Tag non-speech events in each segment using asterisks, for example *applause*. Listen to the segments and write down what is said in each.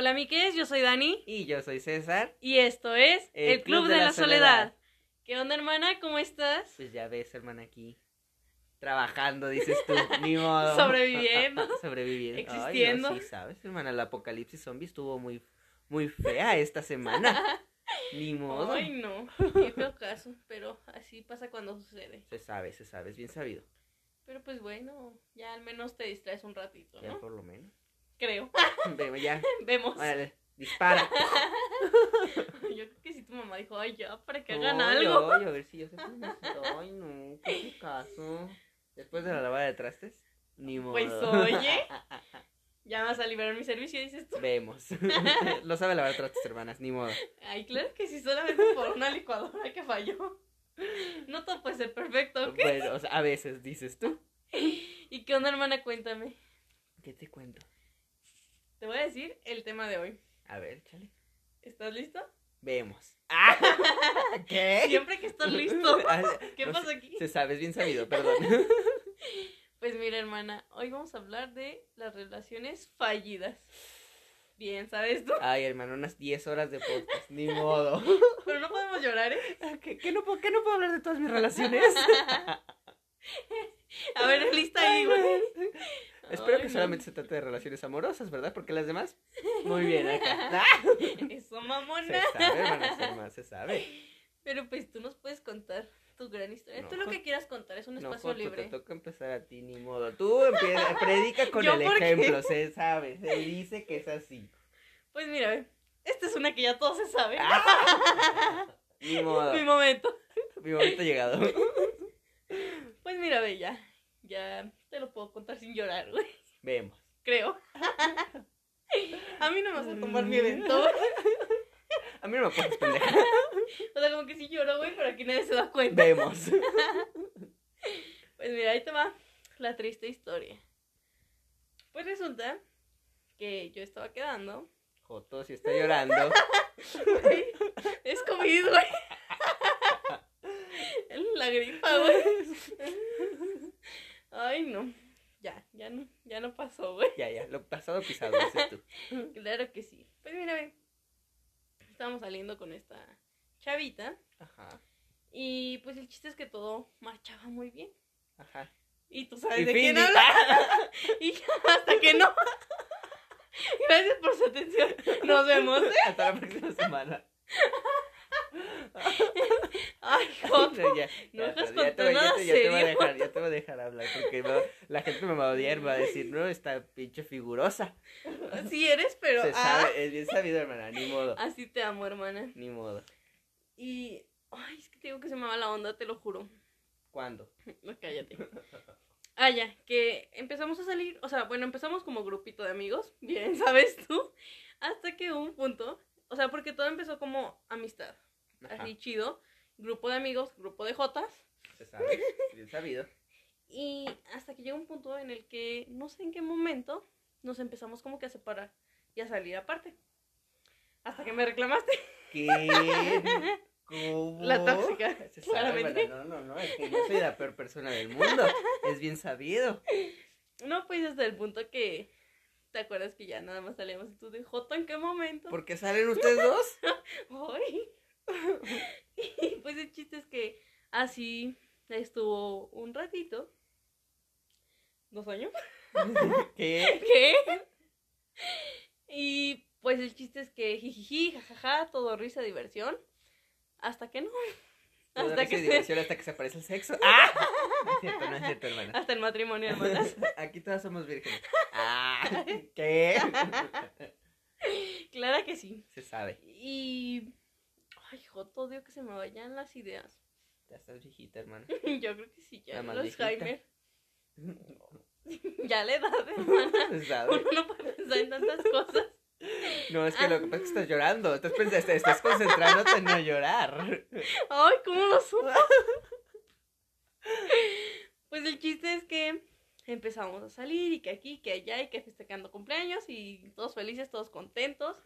Hola, Miques, yo soy Dani. Y yo soy César. Y esto es El, Club, de, la, Soledad. ¿Qué onda, hermana? ¿Cómo estás? Pues ya ves, hermana, aquí. Trabajando, dices tú. *laughs* Ni modo. Sobreviviendo. *laughs* Sobreviviendo. Existiendo. Ay, no, sí, sabes, hermana, el apocalipsis zombie estuvo muy, muy fea esta semana. *laughs* Ni modo. Ay, no. Qué feo caso. Pero así pasa cuando sucede. Se sabe, se sabe, es bien sabido. Pero pues bueno, ya al menos te distraes un ratito, Ya ¿no? por lo menos. Creo. Vemos, ya. *laughs* Vemos. Órale, dispara. *laughs* Yo creo que si tu mamá dijo, ay, ya, para que hagan Ay, algo. ay, a ver si yo necesito. Ay, no, qué caso. Después de la lavada de trastes, ni modo. Pues oye, *laughs* ya vas a liberar mi servicio, dices tú. Vemos. Lo sabe lavar trastes, hermanas, ni modo. Ay, claro que sí, solamente por una licuadora que falló. No todo puede ser perfecto, ¿ok? Bueno, o sea, a veces dices tú. ¿Y qué onda, hermana? Cuéntame. ¿Qué te cuento? Te voy a decir el tema de hoy. A ver, chale. ¿Estás listo? Vemos. *laughs* Ah, ¿Qué? Siempre que estás listo. *laughs* Ah, ¿Qué no pasa aquí? Se sabe, es bien sabido, *laughs* perdón. Pues mira, hermana, hoy vamos a hablar de las relaciones fallidas. Bien, ¿sabes tú? Ay, hermano, unas 10 horas de podcast, ni modo. Pero no podemos llorar, ¿eh? ¿Qué, qué no, puedo, qué no puedo hablar de todas mis relaciones? A ver, lista ahí, güey. Espero que solamente se trate de relaciones amorosas, ¿verdad? Porque las demás, muy bien *laughs* acá. *laughs* Eso, Se mamona. sabe, hermana, se se sabe. Pero pues tú nos puedes contar tu gran historia. No, tú lo Joto. que quieras contar, es un No, espacio Joto, libre. te toca empezar a ti, ni modo. Tú empieza, *laughs* predica con ¿Yo el qué? ejemplo, se sabe, se dice que es así. Pues mira, esta es una que ya todo se sabe. Ah. Ni modo, Mi momento. mi momento llegado. Pues mira, ve, ya. Te lo puedo contar sin llorar, güey. Vemos. Creo. *laughs* A mí no me vas a tomar mi evento, güey. A mí no me pones pendeja. *laughs* O sea, como que sí lloro, güey, pero aquí nadie se da cuenta. Vemos. *laughs* Pues mira, ahí te va la triste historia. Pues resulta que yo estaba quedando. Joto, si está llorando. Es COVID, güey. La gripa, güey. Ay, no. Ya, ya no, ya no pasó, güey. Ya, ya, lo pasado pisado, *laughs* dices tú. Claro que sí. Pues mira, ve. Estábamos saliendo con esta chavita. Ajá, Y pues el chiste es que todo marchaba muy bien. ajá. Y tú sabes Y de quién habla. *laughs* Y hasta que no. *laughs* Gracias por su atención. Nos vemos. ¿eh? Hasta la próxima semana. Ay, *laughs* Joto. Ya, No ya, pero ya te voy- ya te- ya te voy a dejar, ya te voy a dejar hablar porque va- la gente me va a odiar, va a decir, no, esta pinche figurosa. Sí eres, pero. Se ah, sabe, es bien sabido, hermana, ni modo, Así te amo, hermana. ni modo. Y. Ay, es que te digo que se me va la onda, te lo juro. ¿Cuándo? No, cállate. Ah, ya, que empezamos a salir, o sea, bueno, empezamos como grupito de amigos, bien, *laughs* ¿sabes tú? Hasta que un punto, o sea, porque todo empezó como amistad, Ajá, así chido, grupo de amigos, grupo de jotas, se sabe, *laughs* bien sabido. y hasta que llegó un punto en el que, no sé en qué momento, nos empezamos como que a separar y a salir aparte. Hasta que me reclamaste. *gasps* ¿Qué? ¿Cómo? La tóxica, Se sabe, claramente. hermana, no, no, no, es que yo soy la peor persona del mundo, es bien sabido. No, pues hasta el punto que, ¿te acuerdas que ya nada más salíamos y tú de Joto en qué momento? ¿Por qué salen ustedes dos? *laughs* Ay. *laughs* Y pues el chiste es que así estuvo un ratito. ¿Dos años? *laughs* ¿Qué? ¿Qué? Y pues el chiste es que jijiji, jajaja, todo risa, diversión. Hasta que no. Hasta que se... diversión hasta que se aparece el sexo. *laughs* ¡Ah! No es cierto, no es cierto, hermana. Hasta el matrimonio, hermanas. Aquí todas somos vírgenes. Ah, ¿qué? Claro que sí. Se sabe. Y... Ay, Joto, odio que se me vayan las ideas. Ya estás viejita, hermana. *laughs* Yo creo que sí, ya. Los. Jaime. *laughs* Ya le da, sabe. Uno no puede pensar en tantas cosas. No, es que lo que pasa es que estás llorando. Estás, pens- estás, estás concentrándote en no llorar. Ay, ¿cómo lo supo? *laughs* Pues el chiste es que empezamos a salir y que aquí, que allá y que festejando cumpleaños y todos felices, todos contentos.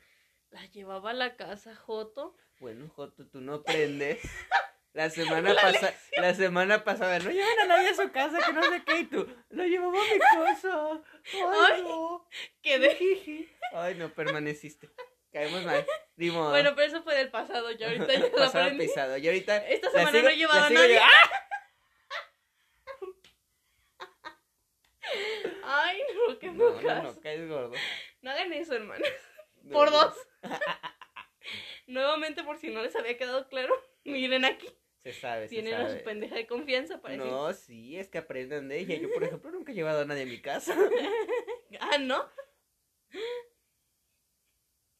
La llevaba a la casa Joto. Bueno, Joto, tú no aprendes. *laughs* La semana pasada, la semana pasada, no llevan a nadie a su casa, que no sé qué, y tú, lo llevamos a mi casa. Ay, Ay. no. Quedé. *laughs* Ay, no, permaneciste. Caemos mal. Bueno, pero eso fue del pasado. Yo ahorita *laughs* ya lo aprendí. pisado. Y ahorita. Esta semana sigo- no he llevado a nadie. Ay, no, qué No, no, no, caes gordo. No hagan eso, hermanos. No, Por dos. *laughs* Nuevamente, por si no les había quedado claro, *laughs* miren aquí. Se sabe, se Tienen a sabe. su pendeja de confianza para decir. No, sí, es que aprendan de ella. Yo, por ejemplo, nunca he llevado a nadie a mi casa. *laughs* Ah, ¿no?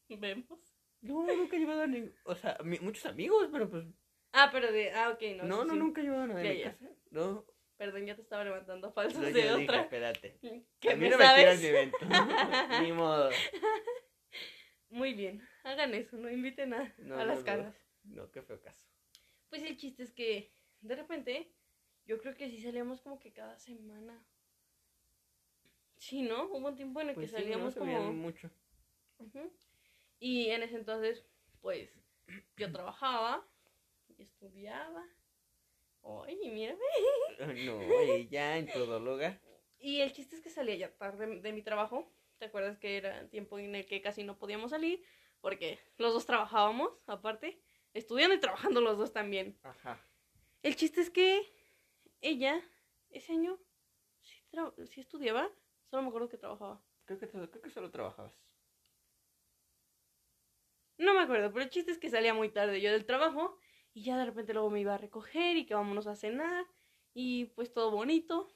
Vemos. No, nunca he llevado a ningún. O sea, mi- muchos amigos, pero pues. Ah, pero de. Ah, ok, no. No, no, sí. nunca he llevado a nadie a mi casa. No, Perdón, ya te estaba levantando falsos no, de yo dije, otra. espérate. ¿Qué a mí me no me tiras sabes? mi evento. Ni modo. Muy bien, hagan eso, no inviten a, No, a no, las no. caras. No, qué feo caso. Pues el chiste es que de repente yo creo que sí salíamos como que cada semana. Sí, ¿no? Hubo un tiempo en el Pues que sí, no salíamos como... mucho. Y en ese entonces, pues, yo trabajaba y estudiaba. Oye, mírame. No, ella en todóloga. Y el chiste es que salía ya tarde de mi trabajo. ¿Te acuerdas que era tiempo en el que casi no podíamos salir? Porque los dos trabajábamos, aparte, estudiando y trabajando los dos también. Ajá. El chiste es que ella, ese año, sí, sí estudiaba, solo me acuerdo que trabajaba. Creo que, creo que solo trabajabas. No me acuerdo, pero el chiste es que salía muy tarde yo del trabajo y ya de repente luego me iba a recoger y que vámonos a cenar y pues todo bonito.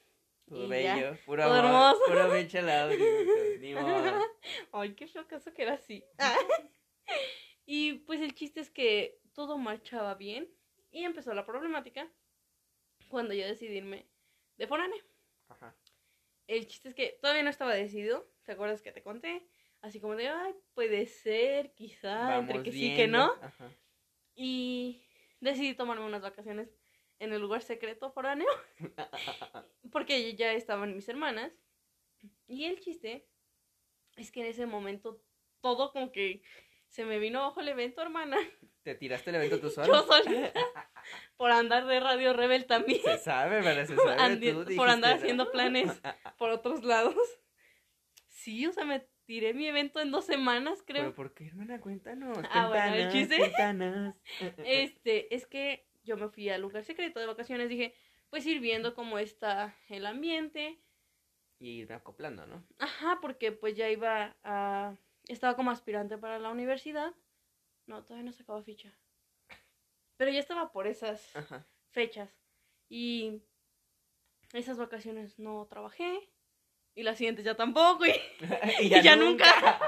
Todo bello, ya, puro amor, hermoso. puro. Ni modo. *laughs* Ay, qué feo caso que era así. *laughs* y pues el chiste es que todo marchaba bien y empezó la problemática cuando yo decidí irme de foránea. Ajá. El chiste es que todavía no estaba decidido, ¿te acuerdas que te conté? Así como de, ay, puede ser, quizá, entre que sí, que no. Ajá. Y decidí tomarme unas vacaciones en el lugar secreto foráneo, *laughs* porque ya estaban mis hermanas. Y el chiste es que en ese momento todo como que se me vino bajo el evento, hermana. ¿Te tiraste el *laughs* evento tú sola? Yo *laughs* solita. Por andar de Radio Rebel también. Se sabe, ¿verdad? Se sabe. Andi- tú por andar haciendo planes por otros lados. Sí, o sea, me tiré mi evento en dos semanas, creo. ¿Pero por qué, hermana? Cuéntanos. Ah, bueno, el cuéntanos, chiste. Cuéntanos. Este, es que yo me fui al lugar secreto de vacaciones, dije, pues ir viendo cómo está el ambiente. Y irme acoplando, ¿no? Ajá, porque pues ya iba a... Estaba como aspirante para la universidad. No, todavía no sacaba ficha. Pero ya estaba por esas Ajá. fechas. Y esas vacaciones no trabajé. Y las siguientes ya tampoco. *laughs* Y, y *laughs* y ya nunca.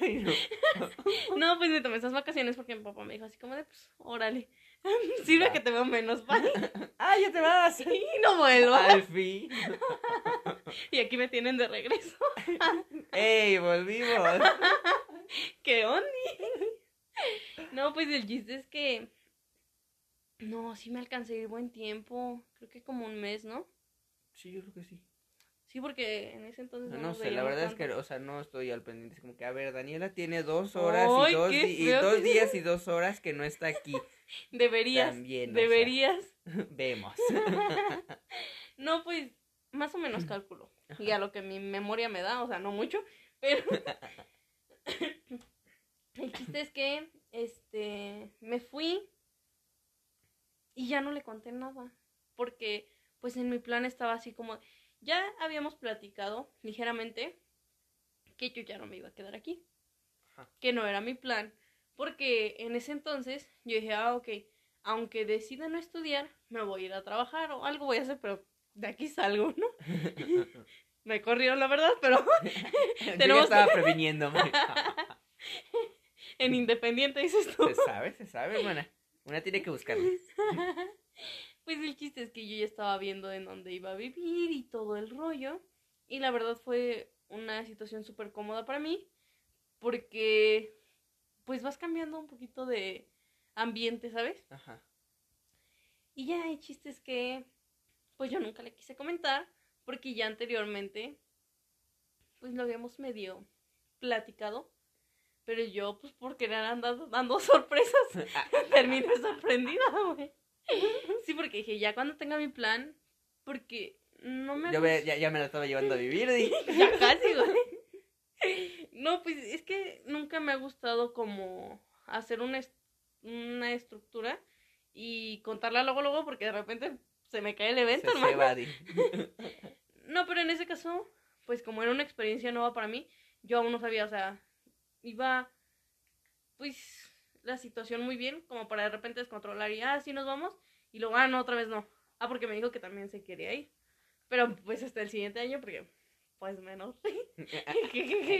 Ay, no. *laughs* No, pues me tomé esas vacaciones porque mi papá me dijo así como de, pues, órale. *laughs* Sirve que te veo menos, bye. *laughs* ¡Ah, ya te vas! Y no vuelvo. Al fin. Y aquí me tienen de regreso. ¡Ey, volvimos! ¿Qué onda? No, pues el chiste es que. No, sí me alcancé a ir buen tiempo. Creo que como un mes, ¿no? Sí, yo creo que sí. Sí, porque en ese entonces. No, No, nos sé, la verdad es que, o sea, no estoy al pendiente. Es como que, a ver, Daniela tiene dos horas y, dos, y dos días y *laughs* dos horas que no está aquí. Deberías. También, sea. deberías. *laughs* Vemos. *laughs* No, pues más o menos cálculo. Y a lo que mi memoria me da, o sea, no mucho, pero el chiste es que este me fui y ya no le conté nada, porque pues en mi plan estaba así como ya habíamos platicado ligeramente que yo ya no me iba a quedar aquí. Ajá. Que no era mi plan, porque en ese entonces yo dije, "Ah, ok, aunque decida no estudiar, me voy a ir a trabajar o algo voy a hacer, pero de aquí salgo, ¿no? *laughs* Me corrieron, la verdad, pero Yo *laughs* Tenemos- estaba previniéndome. *laughs* en Independiente dices tú. Se sabe, se sabe, hermana. Una tiene que buscarlo. Pues el chiste es que yo ya estaba viendo en dónde iba a vivir y todo el rollo. Y la verdad fue una situación súper cómoda para mí. Porque pues vas cambiando un poquito de ambiente, ¿sabes? Ajá. Y ya el chiste es que pues yo nunca le quise comentar. Porque ya anteriormente pues lo habíamos medio platicado. Pero yo, pues por querer andar dando *laughs* sorpresas, *laughs* terminé sorprendida, güey. *laughs* Sí, porque dije, ya cuando tenga mi plan, porque no me... Yo me- ya, ya me la estaba llevando a vivir. dije. *laughs* Ya casi, güey. No, pues es que nunca me ha gustado como hacer una, est- una estructura y contarla luego, luego, porque de repente se me cae el Se, evento, se hermano. va, di. *laughs* No, pero en ese caso, pues como era una experiencia nueva para mí, yo aún no sabía, o sea, iba, pues, la situación muy bien, como para de repente descontrolar y, ah, sí nos vamos, y luego, ah, no, otra vez no. Ah, porque me dijo que también se quería ir. Pero pues hasta el siguiente año, porque, pues menos. Jiji,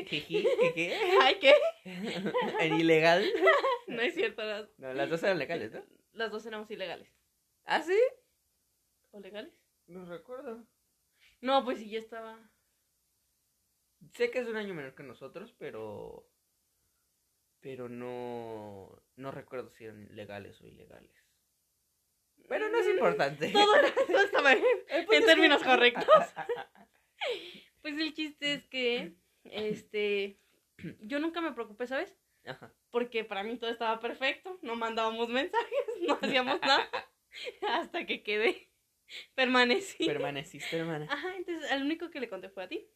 *laughs* ¿qué, qué? *laughs* *laughs* Ay, ¿qué? ¿En ilegal? No es cierto, las, No, las dos eran legales, ¿no? las dos éramos ilegales. ¿Ah, sí? ¿O legales? No recuerdo. No, pues sí, ya estaba. Sé que es un año menor que nosotros, pero. Pero no. No recuerdo si eran legales o ilegales. Pero no es Mm, importante. Todo, todo estaba bien. El punto en términos que- correctos. *laughs* Pues el chiste es que, este, yo nunca me preocupé, ¿sabes? Ajá. Porque para mí todo estaba perfecto, no mandábamos mensajes, *laughs* no hacíamos nada, hasta que quedé, permanecí. Permaneciste, hermana. Ajá, entonces al único que le conté fue a ti.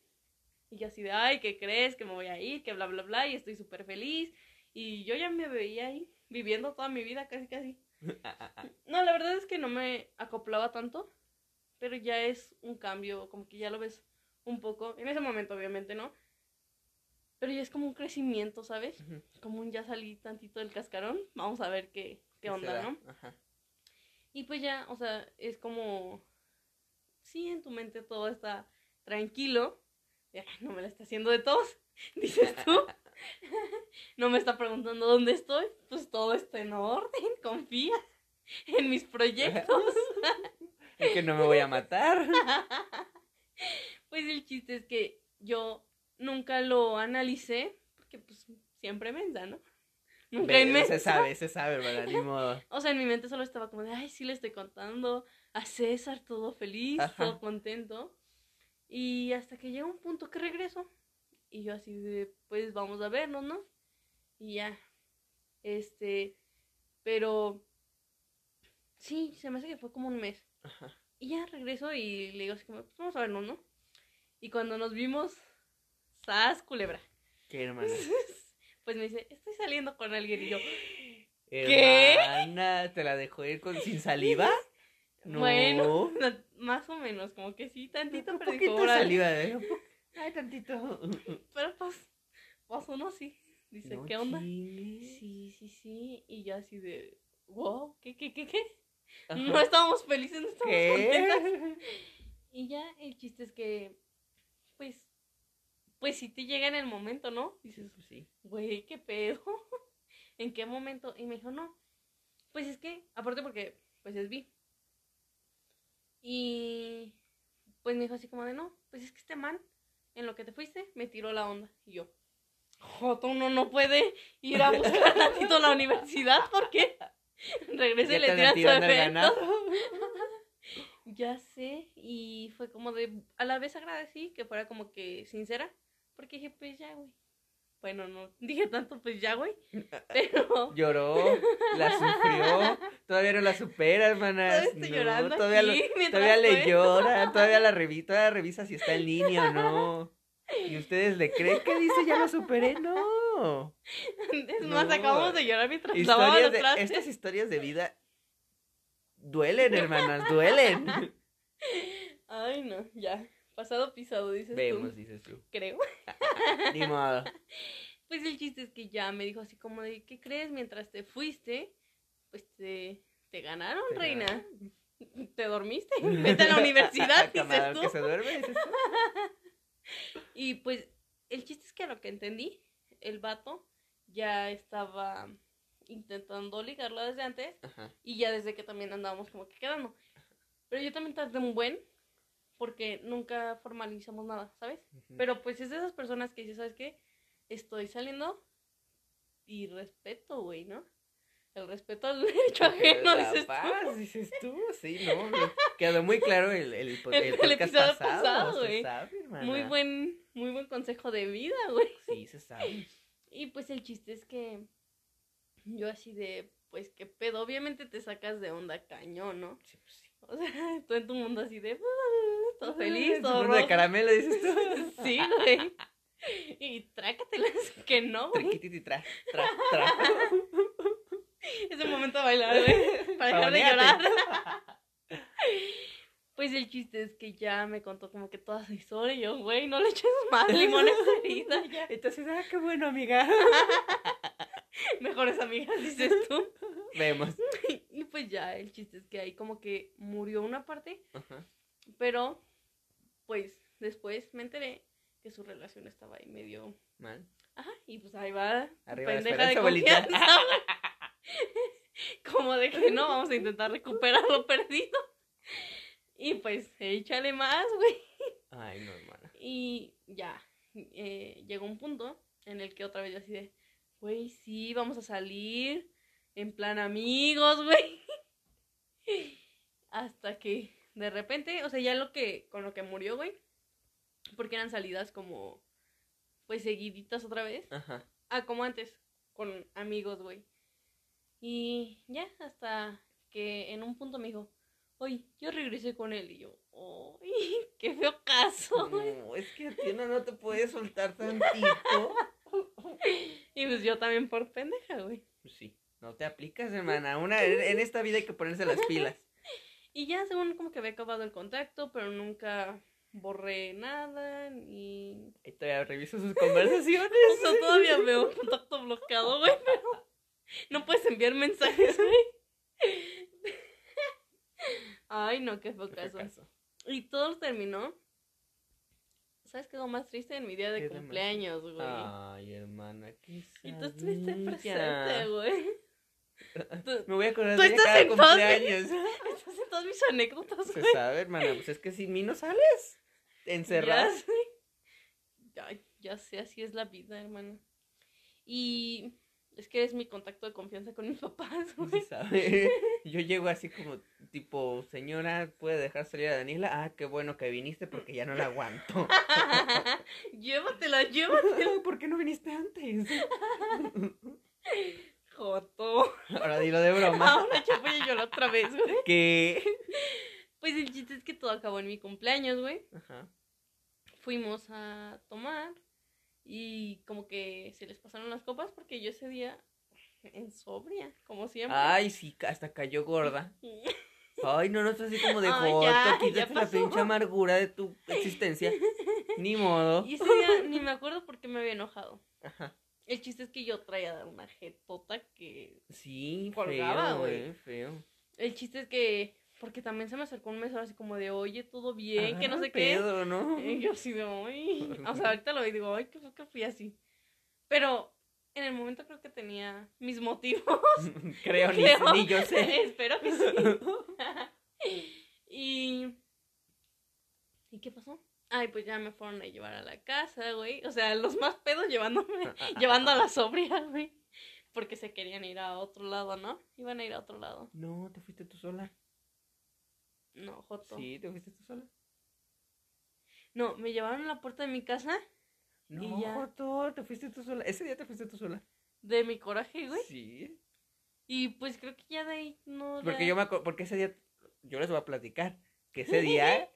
Y yo así de, ay, ¿qué crees? Que me voy a ir, que bla, bla, bla, y estoy súper feliz. Y yo ya me veía ahí, viviendo toda mi vida, casi, casi. *laughs* No, la verdad es que no me acoplaba tanto, pero ya es un cambio, como que ya lo ves un poco. En ese momento, obviamente, ¿no? Pero ya es como un crecimiento, ¿sabes? Como un ya salí tantito del cascarón, vamos a ver qué, qué onda, da? ¿no? Ajá. Y pues ya, o sea, es como, sí, en tu mente todo está tranquilo. Ya, no me la está haciendo de todos, *laughs* dices tú. *laughs* *laughs* No me está preguntando dónde estoy. Pues todo está en orden, *laughs* confía en mis proyectos. *laughs* Es que no me voy a matar. Pues el chiste es que yo nunca lo analicé, porque pues siempre mensa, ¿no? Nunca Ve, inmensa. se sabe, se sabe, hermana, ni modo. O sea, en mi mente solo estaba como de, ay, sí le estoy contando a César todo feliz, Ajá. todo contento. Y hasta que llega un punto que regreso. Y yo así de, pues vamos a vernos, ¿no? Y ya. Este, pero sí, se me hace que fue como un mes. Ajá. Y ya regreso y le digo así como, pues vamos a vernos, ¿no? Y cuando nos vimos, ¡sas, culebra! ¿Qué, hermana? *laughs* Pues me dice, estoy saliendo con alguien y yo, Hermana, ¿te la dejó ir con sin saliva? *laughs* No. Bueno, no, más o menos, como que sí, tantito, un pero dijo, saliva, ¿eh? Ay, tantito. *laughs* Pero pues, pues uno sí. Dice, No ¿qué onda? Sí, sí, sí. Y yo así de, wow, ¿qué, qué, qué, qué? Ajá. No estábamos felices, no estábamos contentas. *laughs* Y ya el chiste es que, pues, pues sí te llega en el momento, ¿no? Dices, Pues sí. güey, ¿qué pedo? *laughs* ¿En qué momento? Y me dijo, no. Pues es que, aparte porque, pues es vi. Y pues me dijo así como de, no, pues es que este man, en lo que te fuiste, me tiró la onda. Y yo, Joto, uno no puede ir a buscar *laughs* tantito la universidad porque *laughs* regresa y le tiran su ganado. *laughs* Ya sé, y fue como de, a la vez agradecí que fuera como que sincera, porque dije, pues ya, güey. Bueno, no dije tanto, pues ya, güey, pero *laughs* Lloró, la sufrió, todavía no la supera, hermanas. Todavía estoy No, llorando todavía, aquí lo- mientras todavía le llora, todavía la revisa, todavía revisa si está en línea o no. Y ustedes le creen que dice ya lo superé, no. es más, No. acabamos de llorar mientras lavaba los trastes. estas historias de vida duelen, hermanas, duelen. Ay, no, ya, pasado pisado, dices Vemos, tú, dices tú. creo. *laughs* Ni modo. *laughs* Pues el chiste es que ya me dijo así como de, ¿qué crees? Mientras te fuiste, pues te, te ganaron, Te reina. ¿Te dormiste? *laughs* Vete a la universidad, dices tú. que se duerme, dices tú. Y pues el chiste es que a lo que entendí, el vato ya estaba intentando ligarla desde antes Ajá. y ya desde que también andábamos como que quedando. Pero yo también tardé un buen porque nunca formalizamos nada, ¿sabes? Pero pues es de esas personas que dices, ¿sabes qué? Estoy saliendo y respeto, güey, ¿no? El respeto al *laughs* derecho ajeno, La dices tú. paz, dices tú, sí, no. Quedó muy claro el, el, *laughs* El- el el podcast pasado, güey. sabe. Muy buen, muy buen consejo de vida, güey. Sí, se sabe. Y pues el chiste es que yo así de, pues qué pedo, obviamente te sacas de onda cañón, ¿no? Sí, pues sí. O sea, *laughs* tú en tu mundo así de, "Ah, todo feliz, todo Mundo de rojo". caramelo, dices tú. *laughs* Sí, güey. Y trácatelas que no, güey. Triquititi, tra, tra, tra. Ese momento de bailar, güey. Para dejar de llorar. Pues el chiste es que ya me contó como que toda su historia. Y yo, güey, no le eches más limón a esa herida. Ya. Entonces, ah, qué bueno, amiga. *laughs* Mejores amigas, dices tú. Vemos. *laughs* Y pues ya, el chiste es que ahí como que murió una parte. Ajá. Pero, pues, después me enteré que su relación estaba ahí medio. Mal. Ajá, y pues ahí va. Arriba pendeja de abuelita. *laughs* como de que no, vamos a intentar recuperar lo perdido. Y pues, échale más, güey. Ay, no, hermana. Y ya, eh, llegó un punto en el que otra vez yo así de, güey, sí, vamos a salir en plan amigos, güey. *laughs* Hasta que de repente, o sea, ya lo que, con lo que murió, güey, porque eran salidas como, pues seguiditas otra vez. Ajá. Ah, como antes, con amigos, güey. Y ya, hasta que en un punto me dijo, oye, yo regresé con él. Y yo, ¡ay, *laughs* qué feo caso! güey". No, es que a ti no, te puedes soltar tantito. *laughs* Y pues yo también por pendeja, güey. Sí, no te aplicas, hermana. Una, en esta vida hay que ponerse las pilas. Y ya según como que había acabado el contacto, pero nunca borré nada y... Y todavía reviso sus conversaciones. *laughs* O sea, todavía veo contacto bloqueado, güey, pero no puedes enviar mensajes, güey. Ay, no, qué Qué caso. caso. Y todo terminó. ¿Sabes qué es lo más triste? En mi día ¿Qué de cumpleaños, güey. Ay, hermana, qué y tú estuviste presente, güey. Me voy a acordar de cada en cumpleaños. *laughs* Estás en todas mis anécdotas, Se güey. sabe, hermana, pues es que sin mí no sales. Encerrada. Ya sé. Ya, ya sé, así es la vida, hermana. Y es que eres mi contacto de confianza con mis papás, güey. se sabe. *laughs* Yo llego así como, tipo, señora, ¿puede dejar salir a Daniela? Ah, qué bueno que viniste porque ya no la aguanto. *laughs* llévatela, llévatela. ¿Por qué no viniste antes? Joto. Ahora dilo de broma. Ahora ya voy a llorar otra vez, güey. Que... Pues el chiste es que todo acabó en mi cumpleaños, güey. Ajá. Fuimos a tomar y como que se les pasaron las copas porque yo ese día en sobria, como siempre. Ay, sí, hasta cayó gorda. *laughs* Ay, no, no, estás así como de joto, quítate la pinche amargura de tu existencia. *laughs* Ni modo. Y ese día ni me acuerdo por qué me había enojado. Ajá. El chiste es que yo traía una jetota que... Sí, Colgaba, feo, güey. eh, feo. El chiste es que... Porque también se me acercó un mesero así como de, oye, todo bien, que no sé qué. pedo, ¿no? Y yo así de, ay. O sea, *laughs* ahorita lo veo y digo, ay, qué que fui así. Pero en el momento creo que tenía mis motivos. *laughs* Creo, ni, ni yo sé. *laughs* Espero que sí. y... ¿Y qué pasó? Ay, pues ya me fueron a llevar a la casa, güey. O sea, los más pedos llevándome, *laughs* llevando a la sobria, güey. Porque se querían ir a otro lado, ¿no? Iban a ir a otro lado. No, te fuiste tú sola. No, Joto. Sí, te fuiste tú sola. No, me llevaron a la puerta de mi casa No, ya. Joto, te fuiste tú sola. Ese día te fuiste tú sola. de mi coraje, güey. Sí. Y pues creo que ya de ahí no. Porque la- yo me acuerdo, porque ese día, yo les voy a platicar, que ese día, *laughs*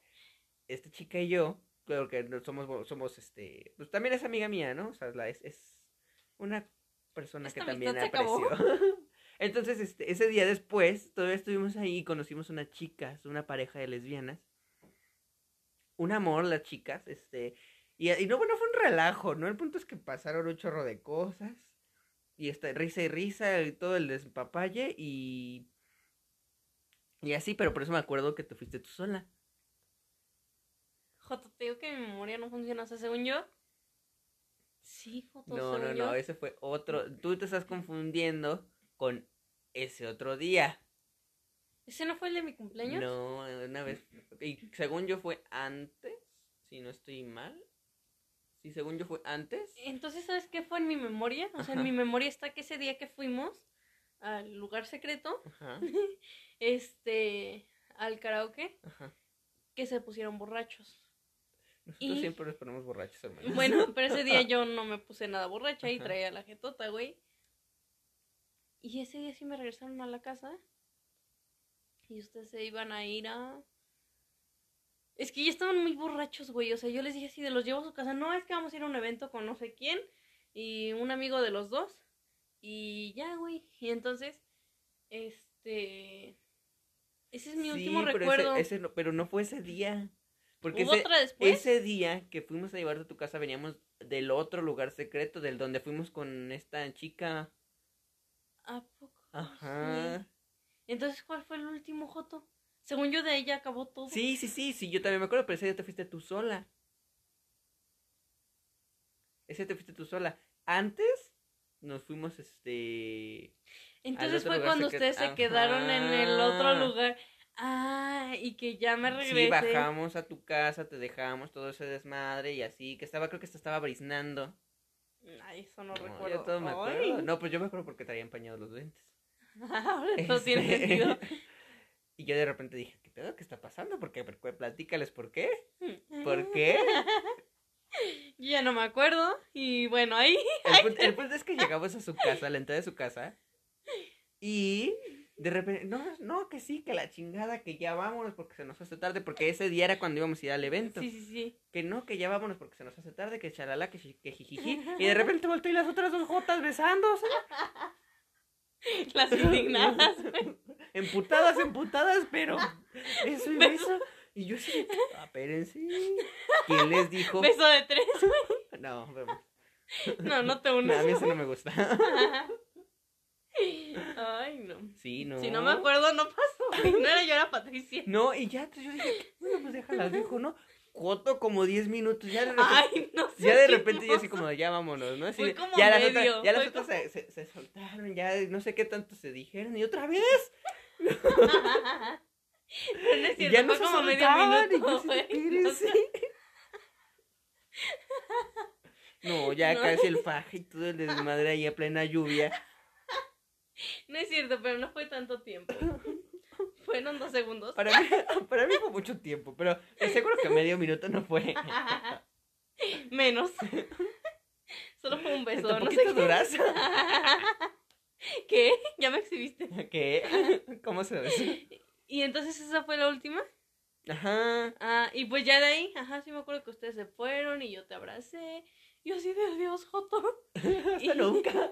esta chica y yo, creo que somos, somos, este, pues también es amiga mía, ¿no? O sea, la, es, es una persona Esta que también aprecio. *laughs* Entonces, este, ese día después, todavía estuvimos ahí y conocimos unas chicas, una pareja de lesbianas. Un amor, las chicas, este, y, y no, bueno, fue un relajo, ¿no? El punto es que pasaron un chorro de cosas. Y esta risa y risa, y todo el despapalle y. Y así, pero por eso me acuerdo que te fuiste tú sola. Joto, te digo que mi memoria no funciona. O sea, según yo. Sí, Joto, No, según no, yo. no, ese fue otro. Tú te estás confundiendo con ese otro día. ¿Ese no fue el de mi cumpleaños? No, una vez. Y según yo fue antes, si no estoy mal. Sí, según yo fue antes. Entonces, ¿sabes qué fue en mi memoria? O sea, en mi memoria está que ese día que fuimos al lugar secreto, Ajá, *laughs* este, al karaoke, ajá. que se pusieron borrachos. Nosotros Y- siempre nos ponemos borrachos, hermano. Bueno, *laughs* pero ese día yo no me puse nada borracha y traía la jetota, güey. Y ese día sí me regresaron a la casa. Y ustedes se iban a ir a... Es que ya estaban muy borrachos, güey. O sea, yo les dije así, de los llevo a su casa. No, es que vamos a ir a un evento con no sé quién. Y un amigo de los dos. Y ya, güey. Y entonces, este... Ese es mi Sí, último pero ese- recuerdo. ese no- pero no fue ese día. Porque ¿Hubo ese, otra después? ese día que fuimos a llevarte a tu casa veníamos del otro lugar secreto, del donde fuimos con esta chica. ¿A poco? Ajá. Sí. Entonces, ¿cuál fue el último Joto? Según yo, de ya acabó todo. Sí, sí, sí, sí, yo también me acuerdo, pero ese día te fuiste tú sola. Ese día te fuiste tú sola. Antes nos fuimos, este... Entonces fue cuando secreto. ustedes se quedaron en el otro lugar. Ah, y que ya me regresé. Sí, bajamos a tu casa, te dejamos todo ese desmadre y así, que estaba, creo que te estaba briznando. Ay, eso no, No, recuerdo. yo todo me Ay. acuerdo. No, pues yo me acuerdo porque traía empañados los lentes. *laughs* Ahora tiene Este, sentido. *laughs* y yo de repente dije, ¿qué pedo? ¿Qué está pasando? ¿Por qué? ¿Por qué? Platícales por qué. ¿Por qué? *laughs* Yo ya no me acuerdo. Y bueno, ahí. El punto, el punto es que llegamos a su casa, a la entrada de su casa. Y de repente, no, no, que sí, que la chingada, que ya vámonos porque se nos hace tarde, porque ese día era cuando íbamos a ir al evento. Sí, sí, sí. Que no, que ya vámonos porque se nos hace tarde, que charala, que, que jijiji. *laughs* Y de repente volteé y las otras dos jotas besándose. *laughs* Las indignadas. *laughs* Emputadas, emputadas, pero eso y beso. Y yo así, "Ah, espérense. ¿Quién les dijo? Beso de tres, güey. No, vemos. No, no te No, unes. a mí eso no me gusta. Ay, no. Sí, no. Si no me acuerdo, no pasó. *laughs* No era yo, era Patricia. No, y ya, entonces yo dije, bueno, pues déjalas, dijo, ¿no? Coto como 10 minutos, ya de repente, Ay, no sé. ya de repente yo así como, ya vámonos, ¿no? Así Fue como ya las medio, otras, ya las otras como- se, se, se soltaron, ya no sé qué tanto se dijeron, y otra vez, Pero no es y cierto, ya no se como medio soltaban, y yo minuto, así de, güey. O sea, "Espérense". No, ya No. casi el faje y todo el desmadre ahí a plena lluvia. No es cierto, pero no fue tanto tiempo. *laughs* Fueron dos segundos. Para mí, *laughs* para mí fue mucho tiempo, pero seguro que medio minuto no fue. *laughs* Menos. Solo fue un beso, no sé qué. ¿Qué? Ya me exhibiste. ¿Qué? ¿Cómo se ve? Y entonces esa fue la última. Ajá. Ah, y pues ya de ahí, ajá, sí me acuerdo que ustedes se fueron y yo te abracé. Y así de Dios, Joto. Hasta nunca.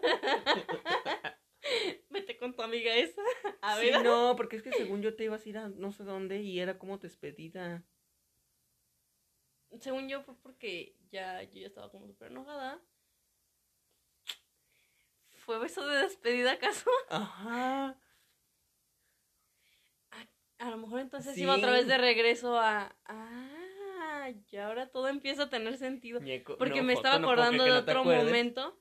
*laughs* Vete con tu amiga esa. *laughs* A Sí, ver. no, porque es que según yo te ibas a ir a no sé dónde y era como despedida. Según yo fue porque ya yo ya estaba como súper enojada. ¿Fue beso de despedida acaso? *laughs* Ajá. A lo mejor entonces Sí. iba otra vez de regreso a... Ah, y ahora todo empieza a tener sentido. Porque no, me estaba no acordando de no otro acuerdes. momento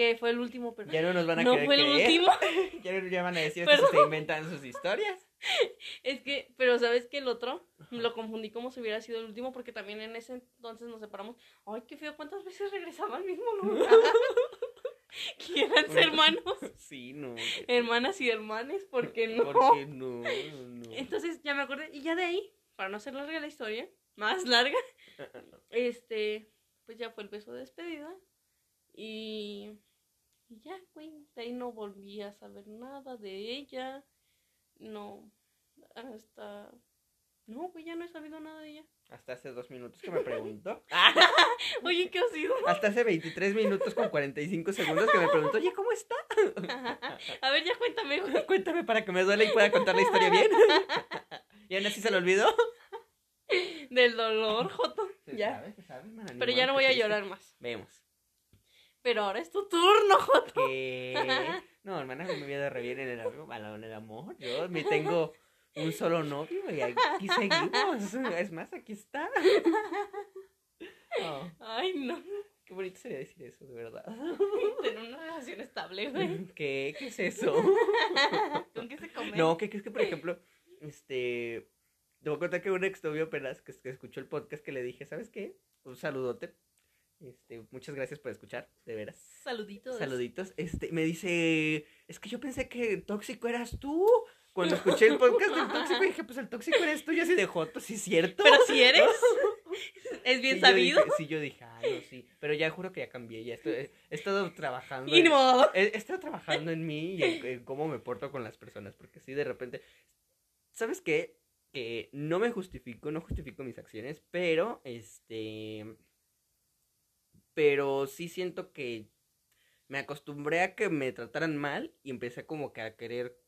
que fue el último, pero... Ya no nos van a no fue el creer. último. *laughs* Ya, no- ya van a decir que se inventan sus historias. *laughs* Es que, pero ¿sabes que El otro lo confundí como si hubiera sido el último porque también en ese entonces nos separamos. Ay, qué feo, ¿cuántas veces regresaba al mismo lugar? *laughs* Quieran ser hermanos, Sí, no. hermanas y hermanes, ¿por qué no? ¿Por qué no? no. Entonces ya me acordé, y ya de ahí, para no hacer larga la historia, más larga, este, pues ya fue el beso de despedida. Y, y ya, güey, de ahí no volví a saber nada de ella. No, hasta... No, güey, ya no he sabido nada de ella. Hasta hace dos minutos que me preguntó. *laughs* Oye, ¿qué ha sido? Hasta hace 23 minutos con 45 segundos que me preguntó, oye, ¿cómo está? A ver, ya cuéntame, güey. *laughs* Cuéntame para que me duele y pueda contar la historia bien. *laughs* ¿Y aún así se lo olvidó? Del dolor, Joto. Se Ya. sabe, se Pero ya no voy a llorar más. Vemos. Pero ahora es tu turno, Joto. Que... *laughs* No, hermana, mi vida re bien en el, en el amor. Yo me tengo un solo novio y aquí seguimos. Es más, aquí está. Oh, Ay, no. qué bonito sería decir eso, de verdad. *laughs* Tener una relación estable, güey. ¿Qué? ¿Qué es eso? *laughs* ¿Con qué se come? No, ¿qué crees que, por ejemplo, este... Te voy a contar que un ex novio apenas que, que escuchó el podcast que le dije, ¿sabes qué? Un saludote. Este, muchas gracias por escuchar, de veras. Saluditos. Saluditos. Este, me dice, es que yo pensé que tóxico eras tú. Cuando *laughs* escuché el podcast del tóxico dije, pues el tóxico eres tú, yo así de joto, sí es cierto. Pero si eres. *laughs* Es bien Sí, yo sabido. dije- sí, yo dije, ah, no, sí. Pero ya juro que ya cambié, ya estoy, he, he estado trabajando. Y modo. he, he estado trabajando en mí y en, en cómo me porto con las personas, porque sí, de repente, ¿sabes qué? Que no me justifico, no justifico mis acciones, pero, este, pero sí siento que me acostumbré a que me trataran mal y empecé como que a querer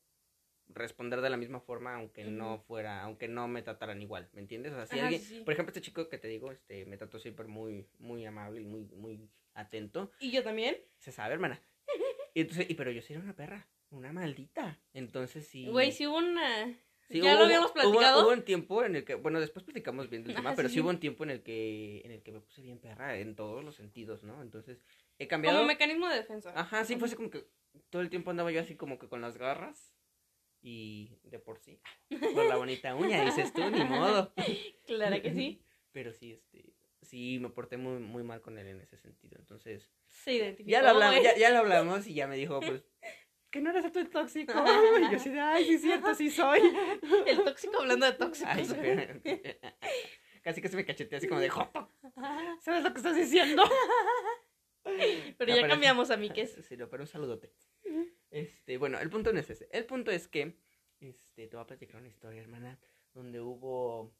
responder de la misma forma aunque no fuera, aunque no me trataran igual, ¿me entiendes? O sea, si Ajá, alguien, sí, sí. por ejemplo, este chico que te digo, este, me trató siempre muy, muy amable y muy, muy atento, Y yo también. se sabe, hermana. Y entonces, y pero yo sí era una perra, una maldita. Entonces sí. Güey, si hubo una. Sí, ya hubo- lo habíamos platicado. Hubo, un tiempo en el que, bueno, después platicamos bien del Ajá, tema, pero sí, hubo un tiempo en el que, en el que me puse bien perra en todos los sentidos, ¿no? Entonces he cambiado. Como mecanismo de defensa. Ajá, sí, fue así como que todo el tiempo andaba yo así como que con las garras. Y de por sí, *laughs* por la bonita uña, dices tú, ni modo. *laughs* Claro que sí. *laughs* Pero sí, este, sí, me porté muy, muy mal con él en ese sentido. Entonces, Se identificó. ya lo hablamos, ya, ya lo hablamos y ya me dijo, pues, que no eres tú el tóxico. Y yo así de, ay, sí es cierto, sí soy. *laughs* El tóxico hablando de tóxicos. Ay, *laughs* Casi que se me cachetea así como de, Joto, ¿sabes lo que estás diciendo? *laughs* Pero No, ya pero- cambiamos a Mikes. Sí, no, pero un saludote. Este, bueno, el punto no es ese. El punto es que, este, te voy a platicar una historia, hermana, donde hubo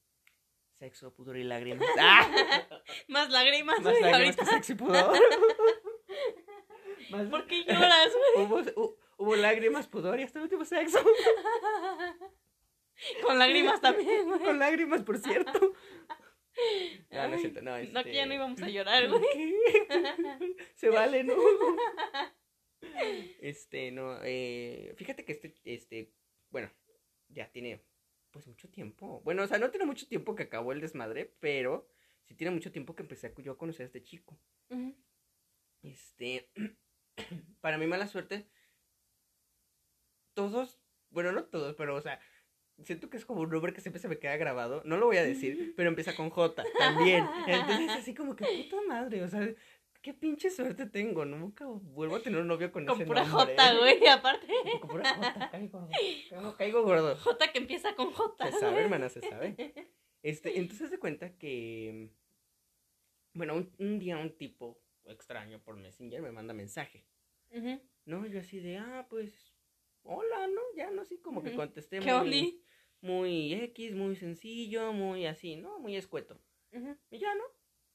sexo, pudor y lágrimas. ¡Ah! Más lágrimas, Más lágrimas ahorita. que sexo y pudor. Más- ¿Por qué lloras, güey? hubo, hu- hubo lágrimas, pudor y hasta el último sexo. *laughs* Con lágrimas también, güey. Con lágrimas, por cierto. *laughs* No, no es cierto, no, No, que ya no este- íbamos a *laughs* llorar, güey. ¿Qué? Se vale, ¿no? Este, no, eh, fíjate que este, este, bueno, ya tiene, pues, mucho tiempo. Bueno, o sea, no tiene mucho tiempo que acabó el desmadre, pero sí tiene mucho tiempo que empecé a- yo a conocer a este chico. Este, *clears throat* para mi mala suerte, todos, bueno, no todos, pero, o sea, siento que es como un nombre que siempre se me queda grabado. No lo voy a decir, pero empieza con J también. *laughs* Entonces, así como que puta madre, o sea, qué pinche suerte tengo. Nunca vuelvo a tener un novio con, Con ese pura nombre. J, güey, aparte. *laughs* Con pura J, caigo gordo. Caigo, caigo gordo. J que empieza con J. Se sabe, hermana, se sabe. *laughs* Este, entonces se cuenta que, bueno, un, un día un tipo extraño por Messenger me manda mensaje. Ujú. No, yo así de, ah, pues, hola, ¿no? Ya, no, así como que contesté ¿Qué muy, muy X, muy sencillo, muy así, ¿no? Muy escueto. Y ya, ¿no?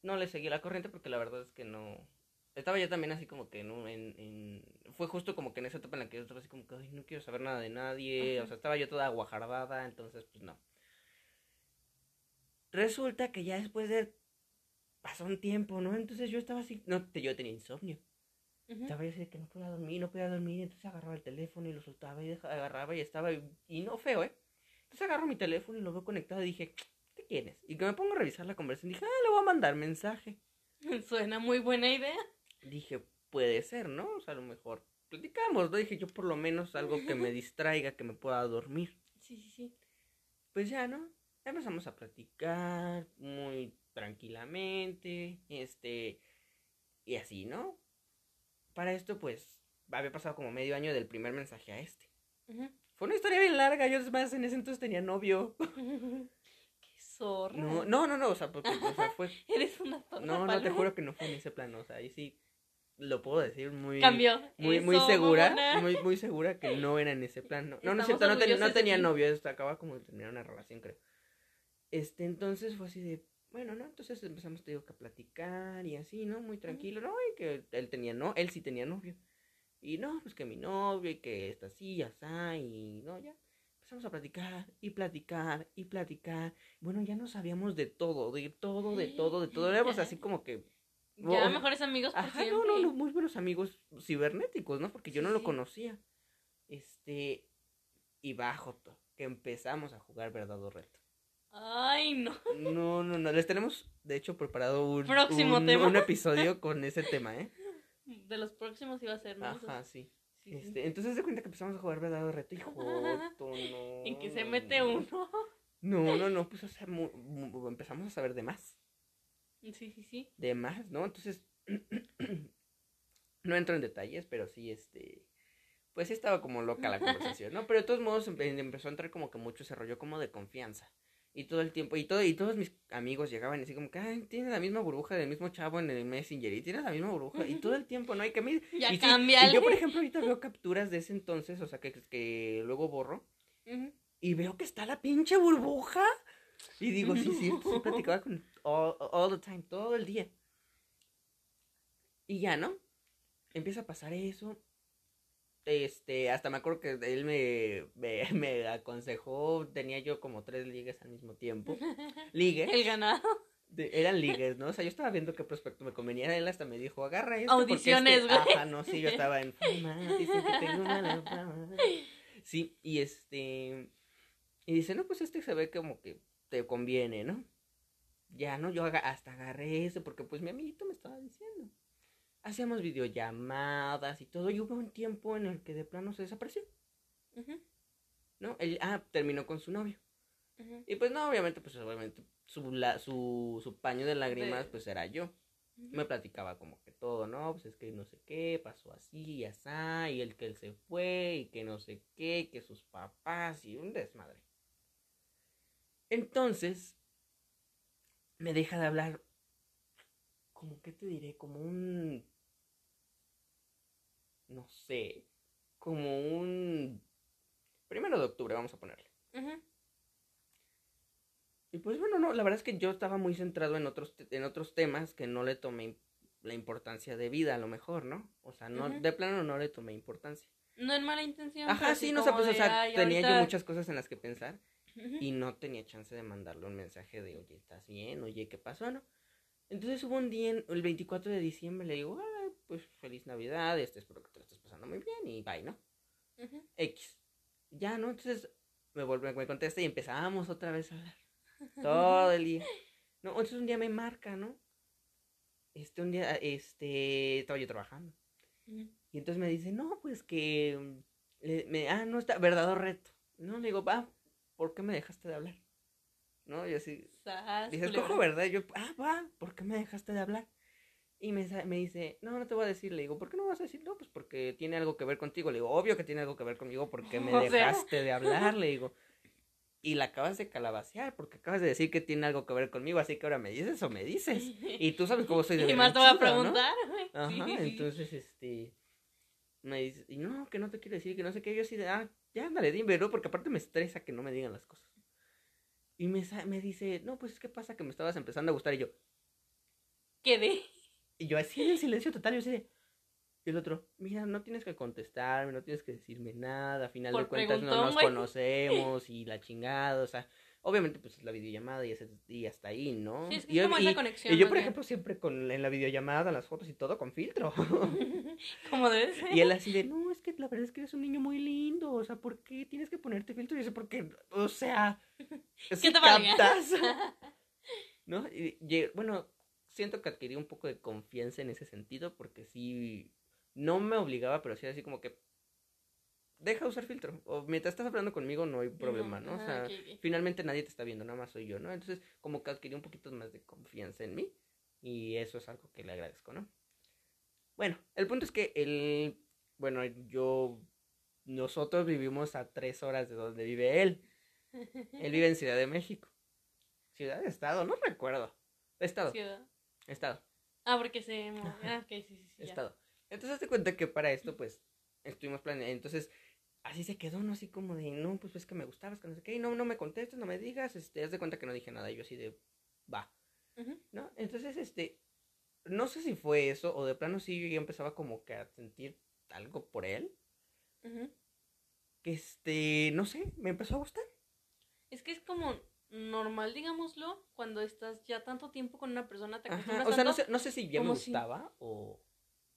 No le seguí la corriente porque la verdad es que no... Estaba yo también así como que en, un- en, en- Fue justo como que en esa etapa en la que yo estaba así como que, ay, no quiero saber nada de nadie. O sea, estaba yo toda guajardada, entonces, pues no. Resulta que ya después de... Pasó un tiempo, ¿no? Entonces yo estaba así... No, te- yo tenía insomnio. Ujú. Estaba yo así de que no podía dormir, no podía dormir, entonces agarraba el teléfono y lo soltaba y deja- agarraba y estaba, y, y no feo, ¿eh? Entonces agarro mi teléfono y lo veo conectado y dije, ¿qué quieres? Y que me pongo a revisar la conversación, dije, ah, le voy a mandar mensaje. *laughs* Suena muy buena idea. Dije, puede ser, ¿no? O sea, a lo mejor platicamos, ¿no? Dije, yo por lo menos algo que me *laughs* distraiga, que me pueda dormir. Sí, sí, sí. Pues ya, ¿no? Empezamos a platicar muy tranquilamente, este, y así, ¿no? Para esto, pues, había pasado como medio año del primer mensaje a este. Fue una historia bien larga, yo además en ese entonces tenía novio. *laughs* Qué zorra. No, no, no, no, o sea, porque, o sea, fue... *laughs* Eres una tonta. No, no, te juro que no fue en ese plano, o sea, ahí sí lo puedo decir muy... Cambió. Muy, muy segura, mamona. *laughs* muy, muy segura que no era en ese plan. No, no, no es cierto, no, ten- no tenía novio, esto acaba como de terminar una relación, creo. Este, entonces fue así de, bueno, ¿no? Entonces empezamos, te digo, que a platicar y así, ¿no? Muy tranquilo, ¿no? Y que él tenía, no, él sí tenía novio. Y no, pues que mi novio y que está así, ya está, y no, ya. Empezamos a platicar y platicar y platicar. Bueno, ya no sabíamos de todo, de todo, de todo, de todo. Éramos así como que Ya Oh. mejores amigos por Ajá, siempre. no, no, muy buenos amigos cibernéticos, ¿no? Porque yo Sí, no lo conocía. Este, y bajo que empezamos a jugar verdad o reto. Ay, no. No, no, no, les tenemos, de hecho, preparado un, Próximo un, tema. un episodio con ese tema, ¿eh? De los próximos iba a ser más. Ajá, sí. Este, entonces de cuenta que empezamos a jugar verdad reto *laughs* y joto, no. En que se mete uno. No, no, no, pues o sea, mu- mu- empezamos a saber de más. Sí, sí, sí. de más, ¿no? Entonces, *clears throat* no entro en detalles, pero sí, este, pues sí estaba como loca la conversación, ¿no? Pero de todos modos empe- empezó a entrar como que mucho ese rollo como de confianza. Y todo el tiempo, y todo, y todos mis amigos llegaban así como que, ay, tiene la misma burbuja del mismo chavo en el Messenger, y tiene la misma burbuja, y todo el tiempo, ¿no? hay que mí, Ya y, sí, cámbiale. y yo, por ejemplo, ahorita veo capturas de ese entonces, o sea, que, que luego borro, y veo que está la pinche burbuja. Y digo, sí, sí, sí, *laughs* platicaba con all, all the time, todo el día. Y ya, ¿no? Empieza a pasar eso. Este, hasta me acuerdo que él me, me, *laughs* me aconsejó, tenía yo como tres ligues al mismo tiempo. *laughs* Ligues. El ganado. de- eran ligues, ¿no? O sea, yo estaba viendo qué prospecto me convenía. Él hasta me dijo, agarra esto. Audiciones, este- güey. Ajá, no, sí, yo estaba en. Dicen que tengo fama. *laughs* Sí, y este. Y dice, no, pues este se ve como que te conviene, ¿no? Ya, ¿no? Yo hasta agarré eso porque pues mi amiguito me estaba diciendo. Hacíamos videollamadas y todo. Y hubo un tiempo en el que de plano se desapareció, ¿no? Él, ah, terminó con su novio. Y pues no, obviamente, pues obviamente su, la, su, su paño de lágrimas, pues era yo. Me platicaba como que todo, ¿no? Pues es que no sé qué, pasó así y así, y el que él se fue, y que no sé qué, y que sus papás, y un desmadre. Entonces, me deja de hablar, como que te diré, como un, no sé, como un, primero de octubre, vamos a ponerle. Ujú. Y pues bueno, no, la verdad es que yo estaba muy centrado en otros, en otros temas que no le tomé la importancia de vida a lo mejor, ¿no? O sea, no, de plano no le tomé importancia. No en mala intención. Ajá, sí, no sé, pues, o sea, "Ay, tenía yo ahorita-". muchas cosas en las que pensar y no tenía chance de mandarle un mensaje de, oye, ¿estás bien? Oye, ¿qué pasó? ¿No? Entonces hubo un día, en- el 24 de diciembre, le digo, ah, pues feliz Navidad, este, espero que te lo estés pasando muy bien y bye, ¿no? X. Ya, ¿no? Entonces me vuelve, me contesta y empezamos otra vez a hablar. Todo el día. No, entonces un día me marca, ¿no? Este, un día, este, estaba yo trabajando. Y entonces me dice, no, pues que, le- me, ah, no está, verdadero reto. No, le digo, va, ¿por qué me dejaste de hablar? No, yo así, Sas, Dice, escojo verdad. Y yo, ah, va, ¿por qué me dejaste de hablar? Y me, me dice, no, no te voy a decir. Le digo, ¿por qué no vas a decir? No, pues porque tiene algo que ver contigo. Le digo, obvio que tiene algo que ver conmigo porque me *laughs* sea. dejaste de hablar. Le digo, y la acabas de calabacear porque acabas de decir que tiene algo que ver conmigo. Así que ahora me dices o me dices. *laughs* Y tú sabes cómo soy de Y más te voy a ¿no? preguntar, güey. Ajá, entonces, este, me dice, y no, que no te quiero decir, que no sé qué, yo así de, ah, ya, ándale, dime, ¿no? Porque aparte me estresa que no me digan las cosas. Y me, me dice, no, pues, ¿qué pasa? Que me estabas empezando a gustar, y yo, Quedé. y yo así en silencio total, yo así de, y el otro, mira, no tienes que contestarme, no tienes que decirme nada, a final de cuentas no nos conocemos, y la chingada, o sea, obviamente, pues, es la videollamada y, ese, y hasta ahí, ¿no? Sí, es y, es como y- esa conexión. y yo, ¿no? por ejemplo, siempre con, en la videollamada, las fotos y todo, con filtro. *laughs* como debe ser. Y él así de, no, es que la verdad es que eres un niño muy lindo, o sea, ¿por qué tienes que ponerte filtro? Y yo sé, porque, o sea, *laughs* ¿sí te captas? *laughs* ¿No? Y, bueno, siento que adquirí un poco de confianza en ese sentido, porque sí, no me obligaba, pero sí así como que, deja usar filtro, o mientras estás hablando conmigo no hay problema, ¿no? O Ajá, sea, finalmente nadie te está viendo, nada más soy yo, ¿no? Entonces, como que adquirí un poquito más de confianza en mí y eso es algo que le agradezco, ¿no? Bueno, el punto es que él, bueno, yo, nosotros vivimos a tres horas de donde vive él. Él vive en *laughs* Ciudad de México. Ciudad de Estado, no recuerdo. Estado, Ciudad. Estado, Ah, porque se. *laughs* Ah, ok, sí, sí, sí. ya. Estado. Entonces, te cuenta que para esto, pues, estuvimos planeando. Entonces, así se quedó, ¿no? Así como de, no, pues es que me gustabas, que no sé qué, y no, no me contestes, no me digas, este, haz de cuenta que no dije nada, y yo así de, va. ¿no? Entonces, este, no sé si fue eso o de plano sí yo ya empezaba como que a sentir algo por él, que este, no sé, me empezó a gustar. Es que es como normal, digámoslo, cuando estás ya tanto tiempo con una persona, te Ajá, acostumbras o sea, no sé, no sé si ya me si- gustaba o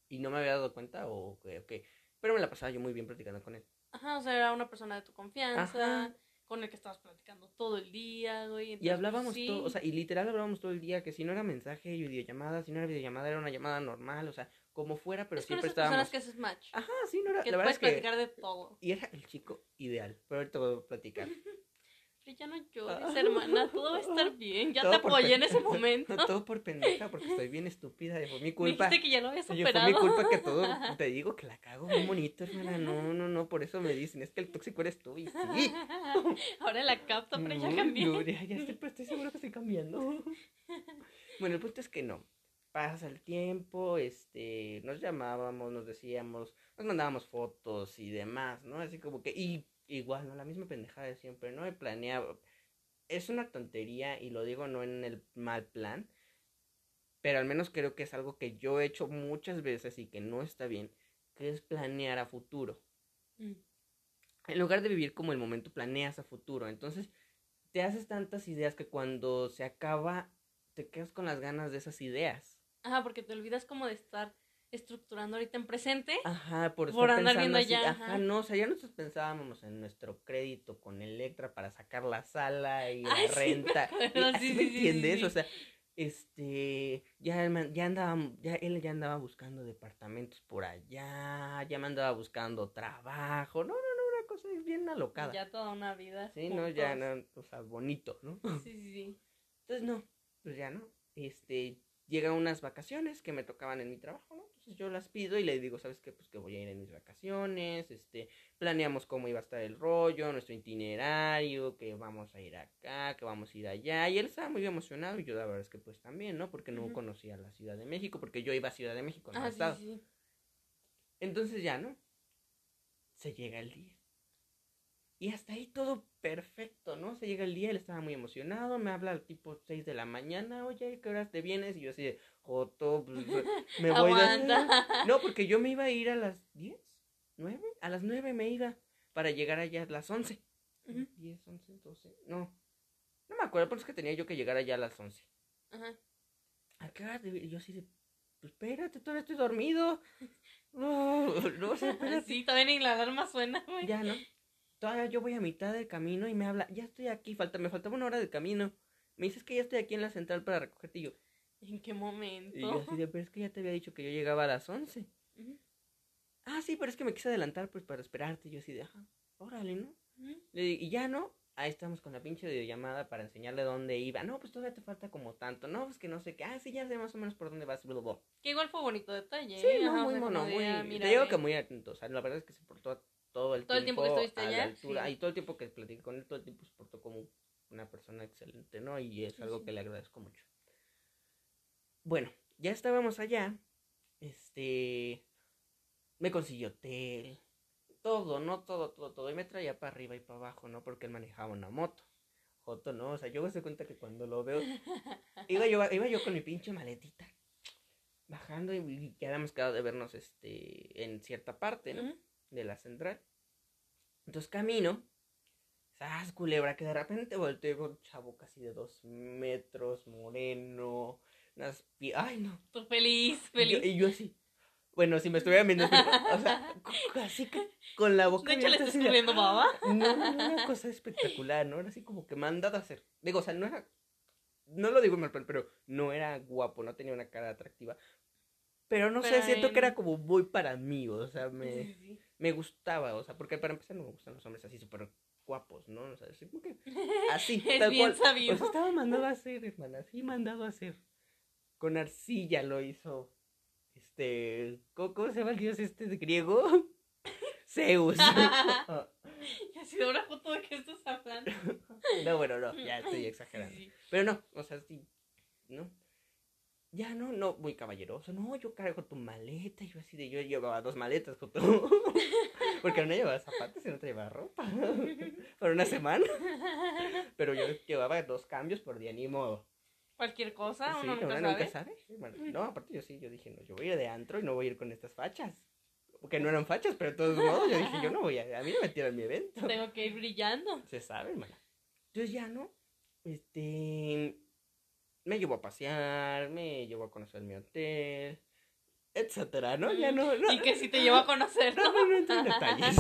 y no me había dado cuenta o que, ok, pero me la pasaba yo muy bien platicando con él. Ajá, o sea, era una persona de tu confianza, Ajá. con el que estabas platicando todo el día, güey. Y hablábamos sí. todo, o sea, y literal hablábamos todo el día, que si no era mensaje y videollamada, si no era videollamada era una llamada normal, o sea, como fuera, pero es con siempre esas personas estábamos. que haces match. Ajá, sí, no era, que la verdad puedes es que platicar de todo. y era el chico ideal, pero ahorita voy a platicar. *laughs* que ya no llores, hermana, todo va a estar *laughs* bien. Ya Todo te apoyé en ese momento. *laughs* Todo por pendeja, porque estoy bien estúpida. y Fue mi culpa. dijiste que ya lo habías Oye, superado. fue mi culpa que todo. *laughs* Te digo que la cago muy bonito, hermana. No, no, no. Por eso me dicen, es que el tóxico eres tú. Y sí. Ahora la capto, pero ya No, cambié. no, ya, ya estoy, pero estoy seguro que estoy cambiando. Bueno, el punto es que no. Pasa el tiempo, este, nos llamábamos, nos decíamos, nos mandábamos fotos y demás, ¿no? Así como que, y igual, ¿no? La misma pendejada de siempre, ¿no? He planeado. Es una tontería y lo digo no en el mal plan, pero al menos creo que es algo que yo he hecho muchas veces y que no está bien, que es planear a futuro Mm. en lugar de vivir como el momento, planeas a futuro. Entonces, te haces tantas ideas que cuando se acaba, te quedas con las ganas de esas ideas. Ajá, porque te olvidas como de estar estructurando ahorita en presente. Ajá, por, Por estar andar pensando viendo así, ya, Ajá, ajá. no, o sea, ya nosotros pensábamos en nuestro crédito con Electra para sacar la sala y la sí, me renta. acuerdo, y así sí, me sí, sí, entiendes, o sea, este, ya, ya andaba, ya él ya andaba buscando departamentos por allá, ya me andaba buscando trabajo, no, no, no, una cosa bien alocada. Ya toda una vida. Sí, no, ya, no, o sea, bonito, ¿no? Sí, *laughs* sí, sí. Entonces, no, pues ya no. Este, llegan unas vacaciones que me tocaban en mi trabajo, ¿no? Entonces yo las pido y le digo, ¿sabes qué? Pues que voy a ir en mis vacaciones, este, planeamos cómo iba a estar el rollo, nuestro itinerario, que vamos a ir acá, que vamos a ir allá. Y él estaba muy emocionado y yo la verdad es que pues también, ¿no? Porque no conocía la Ciudad de México, porque yo iba a Ciudad de México, no Ah, estado. sí, sí. Entonces ya, ¿no? Se llega el día. Y hasta ahí todo perfecto, ¿no? Se llega el día, él estaba muy emocionado, me habla al tipo 6 de la mañana, oye, ¿qué horas te vienes? Y yo así de, Joto, pues, *laughs* me voy de... No, porque yo me iba a ir a las 10, 9, a las 9 me iba para llegar allá a las 11. Ujú. 10, 11, 12, no. No me acuerdo, pero es que tenía yo que llegar allá a las 11. Ajá. ¿A qué hora? Y yo así de, pues espérate, todavía estoy dormido. *laughs* No, no, o sea, *laughs* espérate. Sí, todavía ni la alarma suena, güey. Ya, ¿no? Todavía yo voy a mitad del camino y me habla, ya estoy aquí, falta, me faltaba una hora de camino. Me dices que ya estoy aquí en la central para recogerte y yo. ¿En qué momento? Y yo así de, pero es que ya te había dicho que yo llegaba a las 11. Ujú, Ah, sí, pero es que me quise adelantar pues para esperarte. Y yo así de, ajá, órale, ¿no? ujú. Le digo, y ya no, ahí estamos con la pinche videollamada para enseñarle dónde iba. No, pues todavía te falta como tanto. No, pues que no sé qué. Ah, sí, ya sé más o menos por dónde vas. bla, bla, bla. Que igual fue bonito detalle. Sí, ¿eh? no, Ajá, muy mono, muy... ah, te digo ve. que muy atento. O sea, la verdad es que se portó todo el Todo el tiempo que estuviste a la allá, altura. sí. Y todo el tiempo que platiqué con él, todo el tiempo se portó como una persona excelente, ¿no? Y es Sí, algo sí. que le agradezco mucho. Bueno, ya estábamos allá. Este... Me consiguió hotel. Todo, ¿no? Todo, todo, todo. Y me traía para arriba y para abajo, ¿no? Porque él manejaba una moto. Joto, ¿no? O sea, yo me doy cuenta que cuando lo veo... *laughs* Iba yo, iba yo con mi pinche maletita. Bajando y, y ya habíamos quedado de vernos este, en cierta parte, ¿no? De la central. Entonces camino. ¡Sas, culebra! Que de repente volteo con un chavo casi de dos metros, moreno. Pie- ¡Ay, no! Tú feliz, Y yo, feliz. y yo así. Bueno, si me estuviera viendo, o sea, así que con la boca De hecho, le estás escurriendo baba. no, no, una cosa espectacular, ¿no? Era así como que mandado a hacer. Digo, o sea, no era. No lo digo en mal plan, pero no era guapo, no tenía una cara atractiva. Pero no sé, Pero siento en- que era como muy para mí, o sea, me, Sí, sí, me gustaba, o sea, porque para empezar no me gustan los hombres así súper guapos, ¿no? O sea, así como que. sí. Así, *laughs* Es tal bien cual. sabido. O sea, estaba mandado a hacer, hermana, así mandado a hacer. Con arcilla lo hizo. Este. ¿Cómo, se llama el dios este de griego? *coughs* Zeus. Y así de una foto de qué estás hablando. *laughs* no, bueno, no, ya estoy exagerando. Sí, sí. Pero no, o sea, sí, ¿no? Ya no, no, muy caballeroso. No, yo cargo tu maleta. Yo así de, yo llevaba dos maletas, Joto. *laughs* Porque una llevaba zapatos y no llevaba ropa. *laughs* Por una semana. Pero yo llevaba dos cambios por día, ni modo. Cualquier cosa, Sí, uno nunca uno sabe. sabe. Bueno, no, aparte yo sí, yo dije, no, yo voy a ir de antro y no voy a ir con estas fachas. Que no eran fachas, pero de todos modos yo dije, yo no voy a, a mí no me tiran mi evento. Tengo que ir brillando. Se sabe, hermana. Entonces ya, ¿no? Este. Me llevó a pasear, me llevó a conocer mi hotel, etcétera, ¿no? Ya no. no Y que si te llevo a conocer, No, ¿no? no, no detalles.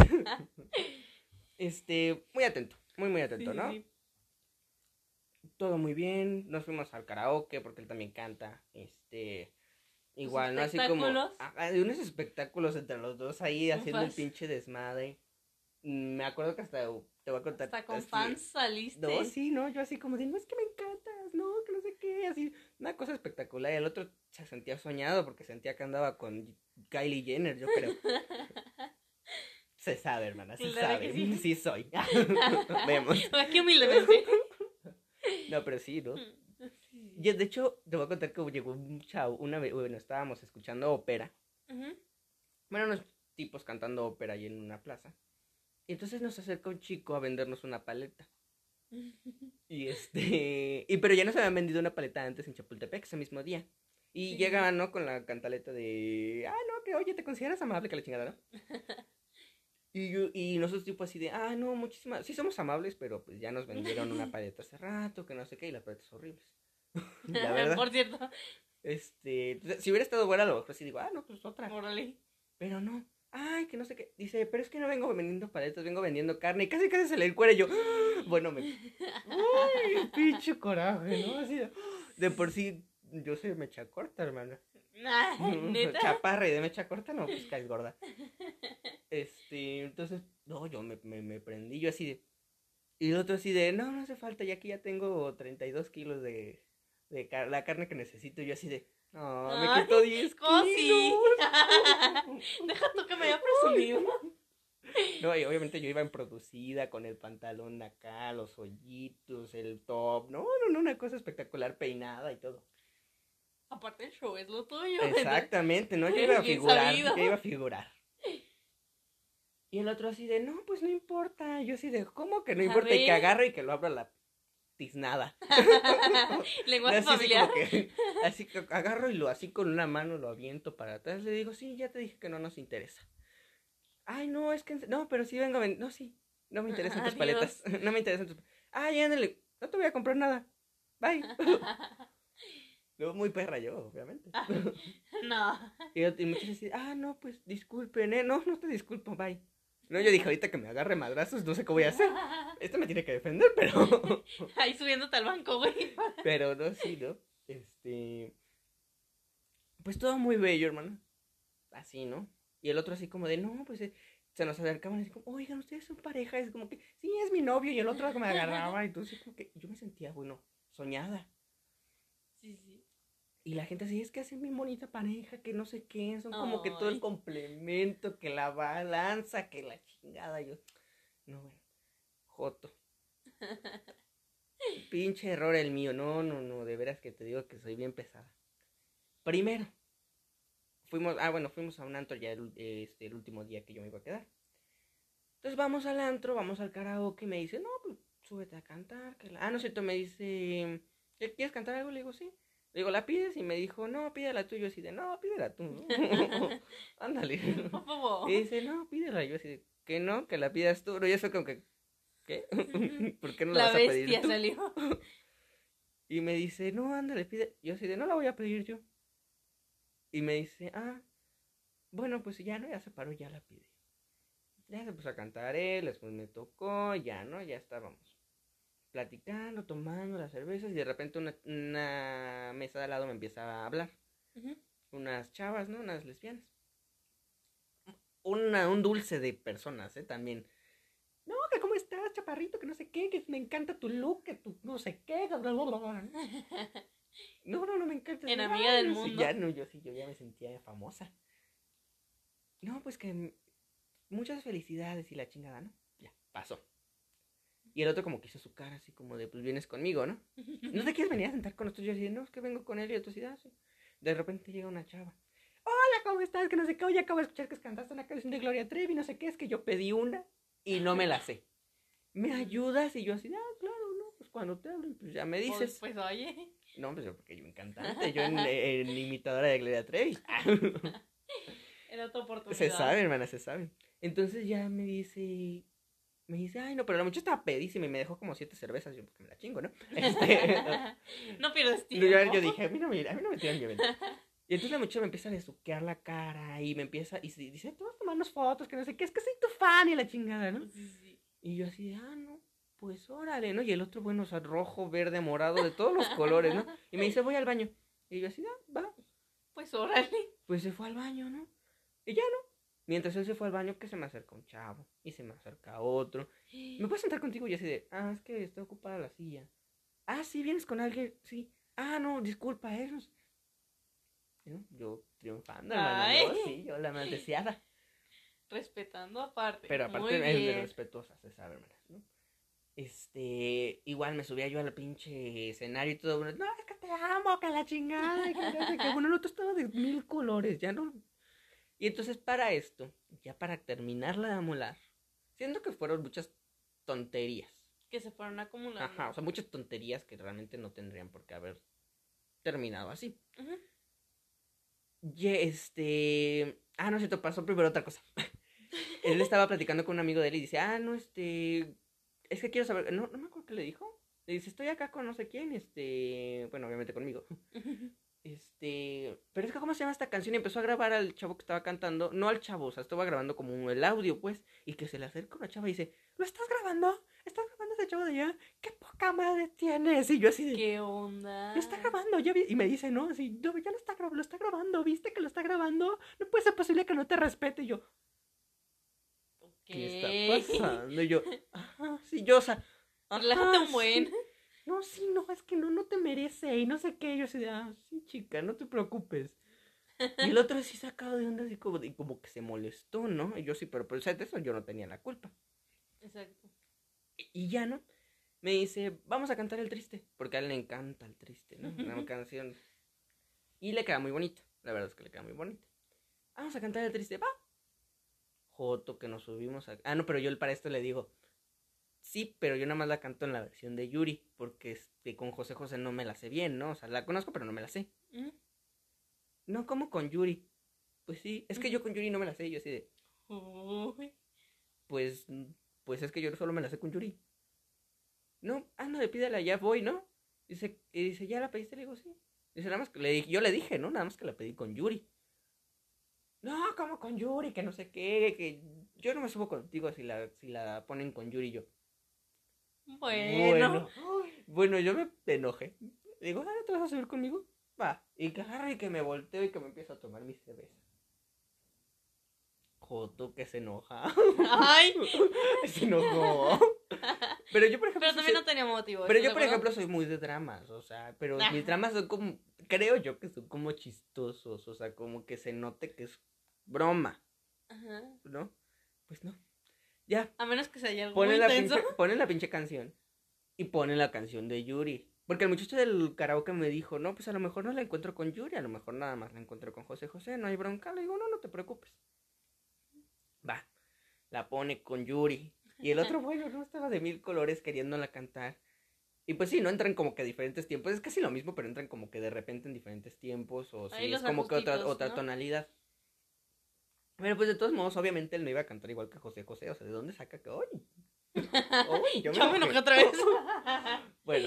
Este, muy atento, muy, muy atento, Sí, ¿no? sí. Todo muy bien. Nos fuimos al karaoke porque él también canta. Este. Igual, ¿no? Así como. de unos espectáculos entre los dos ahí haciendo el pinche desmadre. Mm, Me acuerdo que hasta te voy a contar. Hasta con así- fans saliste. No, sí, no, yo así como de, no, es que me encantas, no, que no sé qué, así, una cosa espectacular. Y el otro se sentía soñado porque sentía que andaba con Kylie Jenner, yo creo. *laughs* Se sabe, hermana, se Claro sabe. Sí. *laughs* soy. *laughs* Vemos. Qué humildemente. No, pero sí, ¿no? Sí. Yo, de hecho, te voy a contar que llegó un chavo, una vez, bueno, estábamos escuchando ópera. Bueno, unos tipos cantando ópera ahí en una plaza. Y entonces nos acerca un chico a vendernos una paleta. *laughs* Y este. Y pero ya nos habían vendido una paleta antes en Chapultepec ese mismo día. Y Sí. llegaban, ¿no? Con la cantaleta de. Ah, no, que oye, te consideras amable, que la chingada, ¿no? *laughs* Y, yo, y nosotros, tipo así de. Ah, no, muchísimas. Sí, somos amables, pero pues ya nos vendieron una *laughs* paleta hace rato, que no sé qué, y las paletas horribles. *laughs* la verdad. Por cierto. Este. si hubiera estado buena, a lo mejor sí digo, ah, no, pues otra. Órale. Pero no. Ay, que no sé qué. Dice, pero es que no vengo vendiendo paletas, vengo vendiendo carne. Y casi casi se le encuera y yo. "Ah". Bueno, me. Uy, *laughs* pinche coraje, ¿no? Así de, de por sí, yo soy mecha corta, hermana. Ay, neta. Chaparra y de mecha corta, no, pues caes gorda. Este, entonces, no, yo me, me, me prendí, yo así de. Y el otro así de, no, no hace falta, ya aquí ya tengo 32 kilos de, de car- la carne que necesito. Y yo así de, no, me quito 10 ¿cómo sí? kilos. *laughs* Deja tú que me haya presumido. *laughs* No, y obviamente yo iba en producida con el pantalón acá, los hoyitos, el top. No, no, no, una cosa espectacular, peinada y todo. Aparte el show es lo tuyo. Exactamente, ¿no? *laughs* Yo iba a figurar, yo iba a figurar. Y el otro así de, no, pues no importa. Yo así de, ¿cómo que no importa? Y que agarro y que lo abro a la tiznada. *laughs* Lenguaje Así, así familiar. que, así que agarro y lo así con una mano lo aviento para atrás. Le digo, sí, ya te dije que no nos interesa. Ay, no, es que, no, pero sí vengo a vender. No, sí, no me interesan tus paletas. *laughs* No me interesan tus Ay, ándale, no te voy a comprar nada. Bye. *laughs* No, muy perra yo, obviamente. no. Y, y muchos así, ah, no, pues disculpen, ¿eh? No, no te disculpo, bye. No, yo dije, ahorita que me agarre madrazos, no sé qué voy a hacer. *laughs* Este me tiene que defender, pero. *laughs* Ahí subiéndote al banco, güey. *laughs* Pero no, sí, ¿no? Este. Pues todo muy bello, hermano. Así, ¿no? Y el otro así como de, no, pues eh, se nos acercaban así como, oigan, ustedes son pareja. Es como que, sí, es mi novio. Y el otro como me agarraba. Y entonces como que yo me sentía, bueno, soñada. Y la gente así, es que hacen bien bonita pareja, que no sé qué, son como que todo el complemento, que la balanza, que la chingada. Yo, no, bueno, joto. *laughs* Pinche error el mío, no, no, no, de veras que te digo que soy bien pesada. Primero, fuimos, ah, bueno, fuimos a un antro ya el, este, el último día que yo me iba a quedar. Entonces vamos al antro, vamos al karaoke y me dice, no, pues súbete a cantar. Que la... Ah, no es cierto, me dice, ¿qué- ¿quieres cantar algo? Le digo, sí. Digo, ¿la pides? Y me dijo, no, pídela tú. Y yo así de, no, pídela tú. *laughs* *laughs* Ándale. *laughs* Y dice, no, pídela. Y yo así de, que no, que la pidas tú. No, y eso como que, ¿qué? ¿Por qué no la, La vas a pedir bestia tú? salió. Y me dice, no, ándale, pide. Yo así de, no la voy a pedir yo. Y me dice, ah, bueno, pues ya no, ya se paró, ya la pide. Ya se puso a cantar él, después me tocó, ya, ¿no? Ya estábamos platicando, tomando las cervezas y de repente una, una mesa de al lado me empieza a hablar. Unas chavas, ¿no? Unas lesbianas. Una, un dulce de personas, ¿eh? También. No, que cómo estás, chaparrito, que no sé qué, que me encanta tu look, que tu no sé qué. bla, bla, bla, bla". *laughs* No, no, no me encanta. En amiga del sí, mundo. ya no, yo sí, yo ya me sentía famosa. No, pues que muchas felicidades y la chingada, ¿no? Ya, pasó. Y el otro como que hizo su cara así como de, pues vienes conmigo, ¿no? ¿No te quieres venir a sentar con nosotros? Yo así, no, es que vengo con él y otro así, "Ah, sí". De repente llega una chava. Hola, ¿cómo estás? Que no sé qué, oye, acabo de escuchar que cantaste una canción de Gloria Trevi, no sé qué, es que yo pedí una y no me la sé. ¿Me ayudas? Y yo así, ah, claro, no, pues cuando te hablen, pues ya me Pues, dices. pues oye. No, pues yo, porque yo en cantante, yo en, en imitadora de Gloria Trevi. *laughs* Era otra oportunidad. se sabe, hermana, se sabe. Entonces ya me dice, me dice, ay, no, pero la muchacha estaba pedísima y me dejó como siete cervezas, yo porque me la chingo, ¿no? *laughs* Este, *laughs* no pierdes yo, tiempo. yo dije, a mí no me, a mí no me tiran mi evento. Y entonces la muchacha me empieza a besuquear la cara y me empieza, y dice, tú vas a tomarnos fotos, que no sé qué, es que soy tu fan y la chingada, ¿no? Sí, sí. Y yo así, ah, no, pues órale, ¿no? Y el otro, bueno, o sea, rojo, verde, morado, de todos los colores, ¿no? Y me dice, voy al baño. Y yo así, ah, va. Pues órale. Pues se fue al baño, ¿no? Y ya, ¿no? Mientras él se fue al baño, que se me acerca un chavo y se me acerca otro. ¿Me puedes sentar contigo? Y así de, ah, es que está ocupada la silla. Ah, sí, vienes con alguien, sí. Ah, no, disculpa, eh. no sé". ¿No? Yo triunfando, hermano. Sí, yo la más deseada. Respetando aparte. Pero Muy aparte es de respetuosa, se sabe, hermana, ¿no? Este, igual me subía yo al pinche escenario y todo, no, es que te amo, que la chingada, y que qué". bueno, el otro estaba de mil colores, ya no. Y entonces para esto, ya para terminarla de amolar, siento que fueron muchas tonterías. Que se fueron acumulando. Ajá, o sea, muchas tonterías que realmente no tendrían por qué haber terminado así. Ujú. Y este. Ah, no, se te pasó primero otra cosa. *laughs* él estaba platicando con un amigo de él y dice, ah, no, este. Es que quiero saber. No, no me acuerdo qué le dijo. Le dice, estoy acá con no sé quién, este. Bueno, obviamente conmigo. Este. Pero es que, ¿cómo se llama esta canción? Y empezó a grabar al chavo que estaba cantando. No al chavo, o sea, estaba grabando como el audio, pues. Y que se le acerca una chava y dice, ¿lo estás grabando? ¿Estás grabando ese chavo de allá? ¿Qué poca madre tienes? Y yo así de. ¿Qué onda? Lo está grabando, ya vi- Y me dice, no, así, no, ya lo está grabando, lo está grabando, ¿viste que lo está grabando? No puede ser posible que no te respete. Y yo, ¿qué está pasando? Y yo, ajá, sí, yo, o sea, *laughs* Relájate un sí. No, sí, no, es que no, no te merece y no sé qué. Y yo así de, ah, sí, chica, no te preocupes. Y el otro así sacado de onda, así como, de- como que se molestó, ¿no? Y yo sí, pero, pero, de eso yo no tenía la culpa. Exacto. Y ya, ¿no? Me dice, vamos a cantar el triste, porque a él le encanta el triste, ¿no? Una canción. Y le queda muy bonita, la verdad es que le queda muy bonita. Vamos a cantar el triste, va. Joto, que nos subimos a... Ah, no, pero yo para esto le digo, sí, pero yo nada más la canto en la versión de Yuri, porque este, con José José no me la sé bien, ¿no? O sea, la conozco, pero no me la sé. Ujú. No, como con Yuri. Pues sí, es que yo con Yuri no me la sé, y yo así de, Uy. pues, pues es que yo solo me la sé con Yuri. No, ándale, pídela, ya voy, ¿no? Dice, y dice, ¿ya la pediste? Le digo, sí. Dice, nada más que le dije, yo le dije, ¿no? Nada más que la pedí con Yuri. No, ¿cómo con Yuri? Que no sé qué, que yo no me subo contigo si la, si la ponen con Yuri yo. Bueno. Bueno, yo me enojé. Digo, ah, ¿te vas a subir conmigo? Va. Y que agarra y que me volteo y que me empiezo a tomar mi cerveza. Joto que se enoja. Ay. *laughs* se enojó. Pero yo, por ejemplo, Pero también no tenía motivo. pero ¿estás yo, por acuerdo? ejemplo, soy muy de dramas, o sea, pero Ah. mis dramas son como, creo yo que son como chistosos, o sea, como que se note que es broma, Ajá. ¿no? Pues no. Ya, A menos que se haya algo ponen muy la, intenso. pinche, ponen la pinche canción y ponen la canción de Yuri. Porque el muchacho del karaoke me dijo, no, pues a lo mejor no la encuentro con Yuri, a lo mejor nada más la encuentro con José José, no hay bronca. Le digo, no, no te preocupes. Va, la pone con Yuri. Y el otro, *laughs* bueno, no estaba de mil colores queriéndola cantar. Y pues sí, no entran como que a diferentes tiempos, es casi lo mismo, pero entran como que de repente en diferentes tiempos, o Ahí si es como que otra, otra ¿no? tonalidad. Pero pues de todos modos, obviamente él no iba a cantar igual que José José, o sea, ¿de dónde saca que hoy? Uy, *laughs* yo me Yo me enojé otra vez. *laughs* Bueno,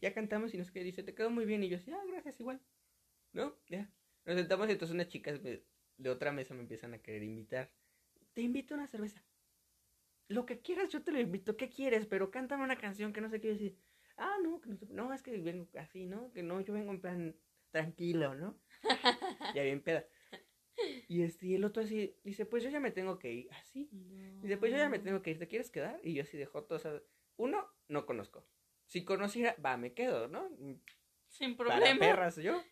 ya cantamos y nos queda, dice, te quedó muy bien. Y yo así, ah, gracias, igual. ¿No? Ya. Nos sentamos y entonces unas chicas me- de otra mesa me empiezan a querer invitar. Te invito a una cerveza. Lo que quieras, yo te lo invito. ¿Qué quieres? Pero cántame una canción que no sé qué decir. Ah, no, que no, sé- no, es que vengo así, ¿no? Que no, yo vengo en plan tranquilo, ¿no? *laughs* ya bien peda. Y este, y el otro así, dice, pues yo ya me tengo que ir. Así. Dice, pues yo ya me tengo que ir, ¿te quieres quedar? Y yo así de joto, o sea, uno, no conozco. Si conociera, va, me quedo, ¿no? Sin Para problema. perras yo.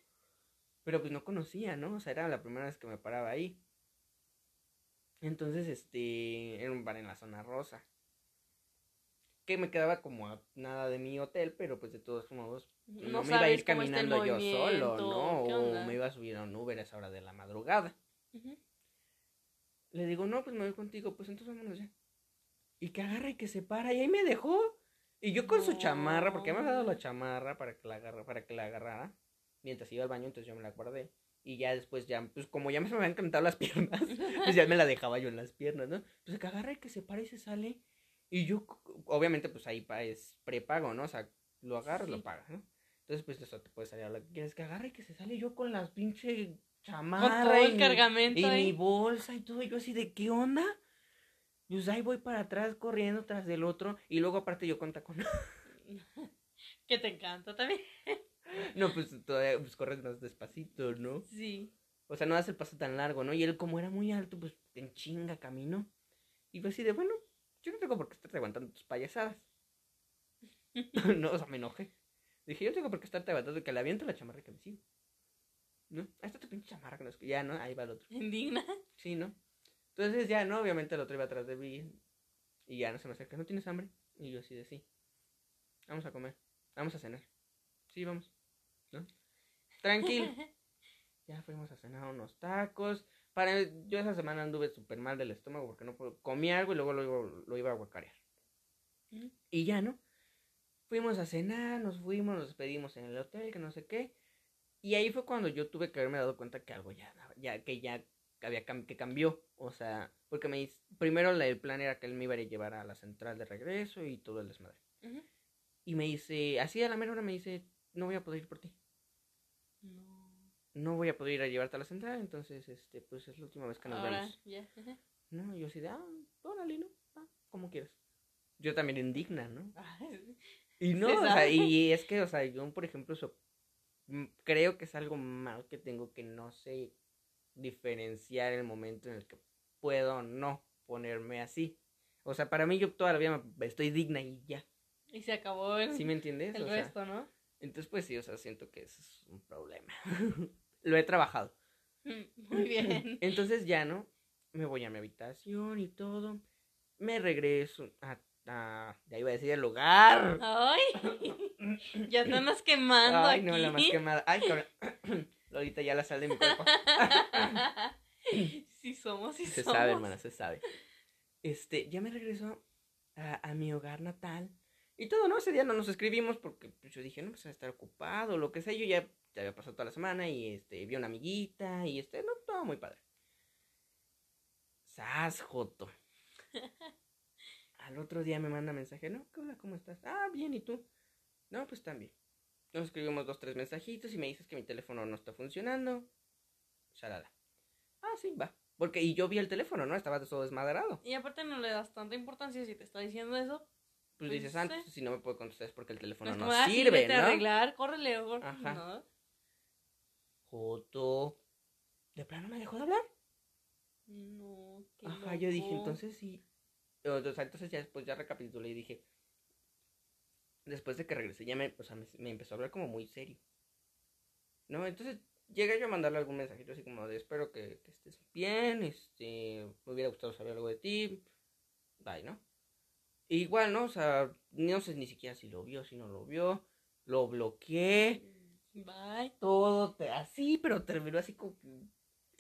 Pero pues no conocía, ¿no? O sea, era la primera vez que me paraba ahí. Entonces, este, era un bar en la zona rosa. Que me quedaba como a nada de mi hotel, pero pues de todos modos no, me iba a ir caminando yo solo, ¿no? ¿qué O me iba a subir a un Uber a esa hora de la madrugada. Le digo, no, pues me voy contigo, pues entonces vámonos ya. Y que agarra y que se para, y ahí me dejó. Y yo con su chamarra, porque me había dado la chamarra para que la agarra, para que la agarrara. Mientras iba al baño, entonces yo me la guardé. Y ya después, ya, pues como ya me habían cantado las *laughs* piernas, pues ya me la dejaba yo en las piernas, ¿no? Pues que agarra y que se para y se sale. Y yo, obviamente, pues ahí pa- es prepago, ¿no? O sea, lo agarras, Sí. lo pagas, ¿no? Entonces, pues eso te puede salir a lo que quieres. Que agarra y que se sale yo con las pinche chamarra. Con todo y mi- cargamento y mi bolsa y todo, y yo así de ¿qué onda? Pues ahí voy para atrás corriendo tras del otro y luego aparte yo con tacón. *laughs* Que te encanta también. *laughs* No, pues todavía pues corres más despacito, ¿no? Sí. O sea, no das el paso tan largo, ¿no? Y él como era muy alto, pues en chinga camino. Y fue así de, bueno, yo no tengo por qué estarte aguantando tus payasadas. *laughs* no, o sea, me enojé. Dije, yo no tengo por qué estarte aguantando que le aviento la chamarra que me sigo. ¿No? Ahí está tu pinche chamarra que no es ya, ¿no? Ahí va el otro. Indigna. Sí, ¿no? Entonces ya, ¿no? Obviamente el otro iba atrás de mí. Y ya no se me acerca. ¿No tienes hambre? Y yo así de sí. Vamos a comer. Vamos a cenar. Sí, vamos. ¿No? Tranquilo. *laughs* Ya fuimos a cenar unos tacos. Para, yo esa semana anduve súper mal del estómago porque no puedo. Comí algo y luego lo, iba- lo iba a guacarear. Ujú. Y ya, ¿no? Fuimos a cenar, nos fuimos, nos despedimos en el hotel, que no sé qué. Y ahí fue cuando yo tuve que haberme dado cuenta que algo ya, ya que ya había cam- que cambió. O sea, porque me primero el plan era que él me iba a llevar a la central de regreso y todo el desmadre. Y me dice, así a la mera hora me dice, no voy a poder ir por ti. No. No voy a poder ir a llevarte a la central, entonces, este, pues es la última vez que nos Ahora, vemos. ya. No, yo así de, ah, órale, ¿no? Ah, como quieras. Yo también indigna, ¿no? *laughs* Ay, Y no, o sea, y es que, o sea, yo, por ejemplo, so- mm, creo que es algo mal que tengo que no sé diferenciar el momento en el que puedo o no ponerme así. O sea, para mí yo toda la vida me- estoy digna y ya. Y se acabó el, ¿Sí me entiendes? el O sea, resto, ¿no? entonces, pues sí, o sea, siento que eso es un problema. *laughs* Lo he trabajado. Mm, Muy bien. *laughs* Entonces ya, ¿no? Me voy a mi habitación y todo. Me regreso a... a ya iba a decir el lugar. Ay, *laughs* ya andas quemando Ay, aquí. no, la más quemada. Ay, cabrón. *clears throat* Ahorita ya la sal de mi cuerpo. *laughs* sí somos, sí Se somos. sabe, hermana, se sabe. Este, ya me regreso a, a mi hogar natal. Y todo, ¿no? Ese día no nos escribimos porque pues, yo dije, no, pues a estar ocupado, lo que sea. Yo ya, ya había pasado toda la semana y este, vi a una amiguita y este, no, todo muy padre. Sas, Joto. *laughs* Al otro día me manda mensaje, no, ¿qué hola, ¿cómo estás? Ah, bien, ¿y tú? No, pues también. Nos escribimos dos, tres mensajitos y me dices que mi teléfono no está funcionando. Shalala. Ah, sí, va. Porque, y yo vi el teléfono, ¿no? Estaba todo desmadrado. Y aparte no le das tanta importancia si te está diciendo eso. Pues, Pues, dices, ah, sí. pues, si no me puedo contestar es porque el teléfono No no, ah, sirve, ¿no? arreglar, córrele. Ajá. No. Joto. ¿De plano me dejó de hablar? No, qué Ajá, yo dije, entonces sí. O, sea, entonces ya después ya recapitulé y dije. Después de que regresé, ya me, o sea, me, me empezó a hablar como muy serio. ¿No? Entonces llegué yo a mandarle algún mensajito así como de espero que, que estés bien, este, me hubiera gustado saber algo de ti. Bye, ¿no? Igual, ¿no? O sea, no sé ni siquiera si lo vio, si no lo vio. Lo bloqueé. Bye. Todo te- así, pero terminó así como que.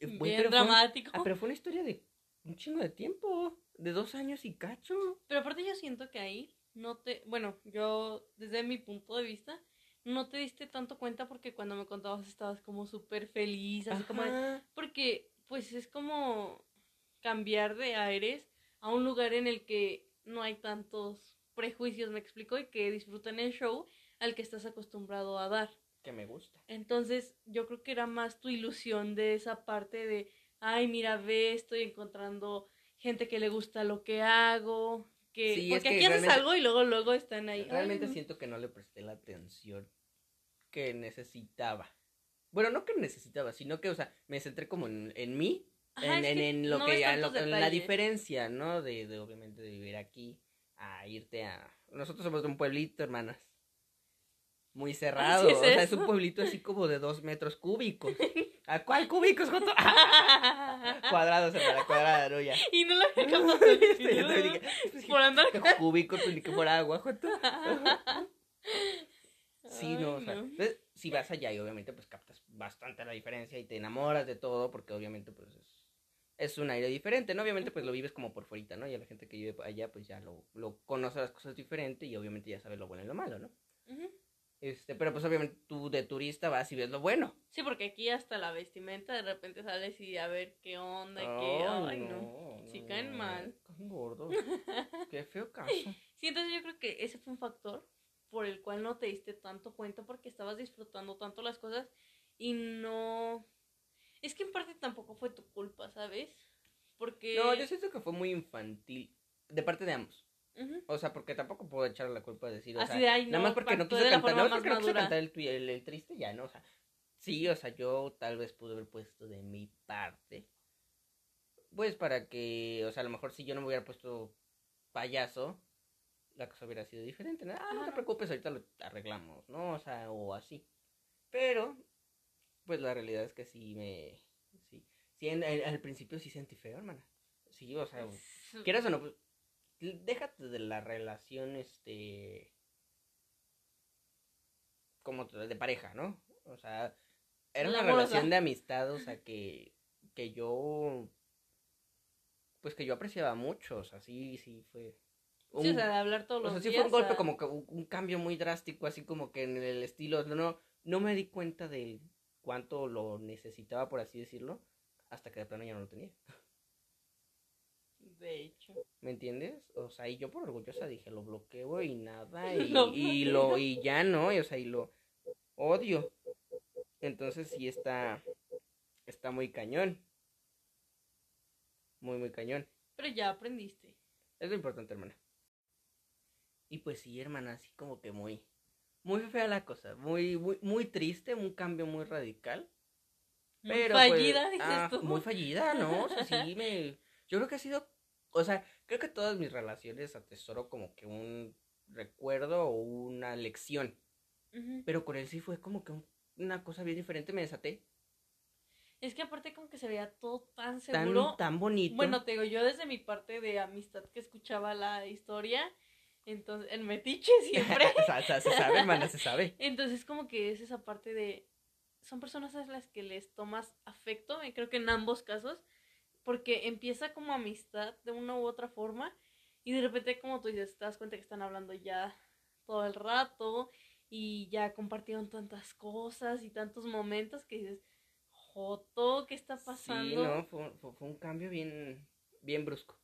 eh, Bien pero fue- dramático. Ah, pero fue una historia de un chingo de tiempo. De dos años y cacho. Pero aparte yo siento que ahí no te, bueno, yo desde mi punto de vista, no te diste tanto cuenta porque cuando me contabas estabas como súper feliz, así como, de- porque pues es como cambiar de aires a un lugar en el que no hay tantos prejuicios, me explico, y que disfrutan el show al que estás acostumbrado a dar. Que me gusta. Entonces, yo creo que era más tu ilusión de esa parte de, ay, mira, ve, estoy encontrando gente que le gusta lo que hago, que Sí, es porque que aquí haces algo y luego luego están ahí. Realmente ay, siento que no le presté la atención que necesitaba. Bueno, no que necesitaba, sino que, o sea, me centré como en, en mí, ajá, en, en, que en lo no que, en, lo- tantos en la diferencia, ¿no? De, de obviamente de vivir aquí a irte a... Nosotros somos de un pueblito, hermanas. Muy *laughs* cerrado, es o sea, es un pueblito así como de dos metros cúbicos. *laughs* ¿A cuál cúbicos, Joto? *laughs* cuadrados, hermana, cuadrada, no ya. y no la había captado Este, yo te dije, pues, por andar cúbicos, pues ni que por agua, Joto. Sí, no, o sea, no. entonces, si vas allá y obviamente pues captas bastante la diferencia y te enamoras de todo porque obviamente pues es, es un aire diferente, ¿no? Obviamente pues lo vives como por fuera, ¿no? Y a la gente que vive allá pues ya lo, lo conoce las cosas diferente y obviamente ya sabe lo bueno y lo malo, ¿no? Ujú. Este, pero pues obviamente tú de turista vas y ves lo bueno. Sí, porque aquí hasta la vestimenta de repente sales y a ver qué onda, qué, ay, no. Sí caen mal. Caen gordos. *laughs* Qué feo caso. Sí, entonces yo creo que ese fue un factor por el cual no te diste tanto cuenta porque estabas disfrutando tanto las cosas y no... Es que en parte tampoco fue tu culpa, ¿sabes? Porque... No, yo siento que fue muy infantil de parte de ambos. O sea, porque tampoco puedo echarle la culpa de decir, o Así sea, de, "Ay, nada no, más porque no quiso cantar, forma nada más más porque no quiso madura". cantar el, tu- el, el triste, ya, ¿no? O sea, sí, o sea, yo tal vez pude haber puesto de mi parte. pues para que, o sea, a lo mejor si yo no me hubiera puesto payaso, la cosa hubiera sido diferente. ¿no? Ah, no te preocupes, ahorita lo arreglamos, ¿no? O sea, o así. Pero, pues la realidad es que sí me... Sí, sí en, al principio sí sentí feo, hermana. Sí, o sea, quieras o no, pues, déjate de la relación, este... Como de pareja, ¿no? O sea, era una relación de amistad, o sea, que, que yo... Pues que yo apreciaba mucho, o sea, sí, sí, fue sí, o sea, de hablar todos los días. O sea, sí fue un golpe como que un, cambio muy drástico, así como que en el estilo, no, no, no me di cuenta de cuánto lo necesitaba, por así decirlo, hasta que de plano ya no lo tenía. De hecho. ¿Me entiendes? O sea, y yo por orgullosa dije, lo bloqueo y nada, *laughs* y, y lo, y ya no, y, o sea, y lo odio. Entonces sí está, está muy cañón. Muy, muy cañón. Pero ya aprendiste. Es lo importante, hermana. Y pues sí, hermana, así como que muy, muy fea la cosa, muy, muy, muy triste, un cambio muy radical. Muy pero pues, fallida, dices ah, tú. Muy fallida, ¿no? O sea, sí *laughs* me... Yo creo que ha sido, o sea, creo que todas mis relaciones atesoro como que un recuerdo o una lección. Pero con él sí fue como que una cosa bien diferente, me desaté. Es que aparte como que se veía todo tan seguro. Tan, tan bonito. Bueno, te digo, yo desde mi parte de amistad que escuchaba la historia, entonces, el metiche siempre. *laughs* se sabe, hermana, se sabe. *laughs* Entonces, como que es esa parte de. Son personas a las que les tomas afecto, y creo que en ambos casos, porque empieza como amistad de una u otra forma, y de repente, como tú dices, te das cuenta que están hablando ya todo el rato, y ya compartieron tantas cosas y tantos momentos que dices, Joto, ¿qué está pasando? Sí, no, fue, fue un cambio bien, bien brusco.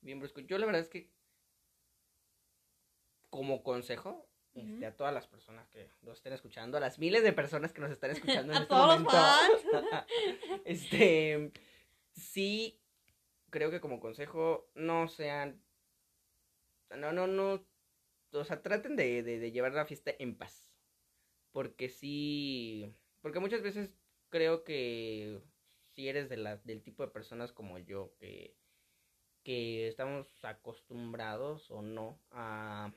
Bien brusco. Yo la verdad es que como consejo este, a todas las personas que nos estén escuchando, a las miles de personas que nos están *laughs* escuchando en este momento. *laughs* este, sí, creo que como consejo no sean, no, no, no, o sea, traten de, de, llevar la fiesta en paz. Porque sí, porque muchas veces creo que si eres de la, del tipo de personas como yo que, que estamos acostumbrados o no a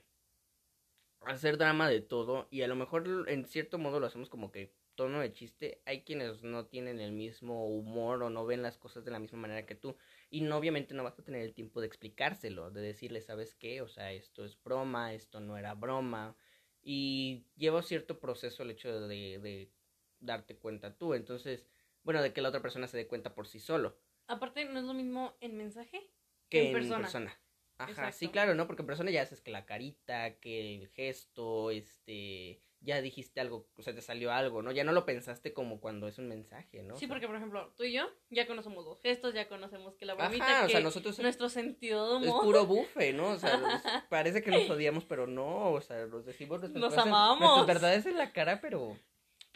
hacer drama de todo y a lo mejor en cierto modo lo hacemos como que tono de chiste. Hay quienes no tienen el mismo humor o no ven las cosas de la misma manera que tú y no, obviamente no vas a tener el tiempo de explicárselo, de decirle, ¿sabes qué? O sea, esto es broma, esto no era broma y lleva cierto proceso el hecho de, de darte cuenta tú. Entonces, bueno, de que la otra persona se dé cuenta por sí solo. Aparte, no es lo mismo en mensaje que, en, persona. Ajá, sí, claro, ¿no? Porque en persona ya haces que la carita, que el gesto, este, ya dijiste algo, o sea, te salió algo, ¿no? Ya no lo pensaste como cuando es un mensaje, ¿no? Sí, porque por ejemplo, tú y yo ya conocemos los gestos, ya conocemos que la bromita, o sea, nosotros nuestro sentido de humor. Es puro bufe, ¿no? O sea, *laughs* parece que nos odiamos, pero no, o sea, nos decimos nos amamos. Nuestras verdades en la cara, pero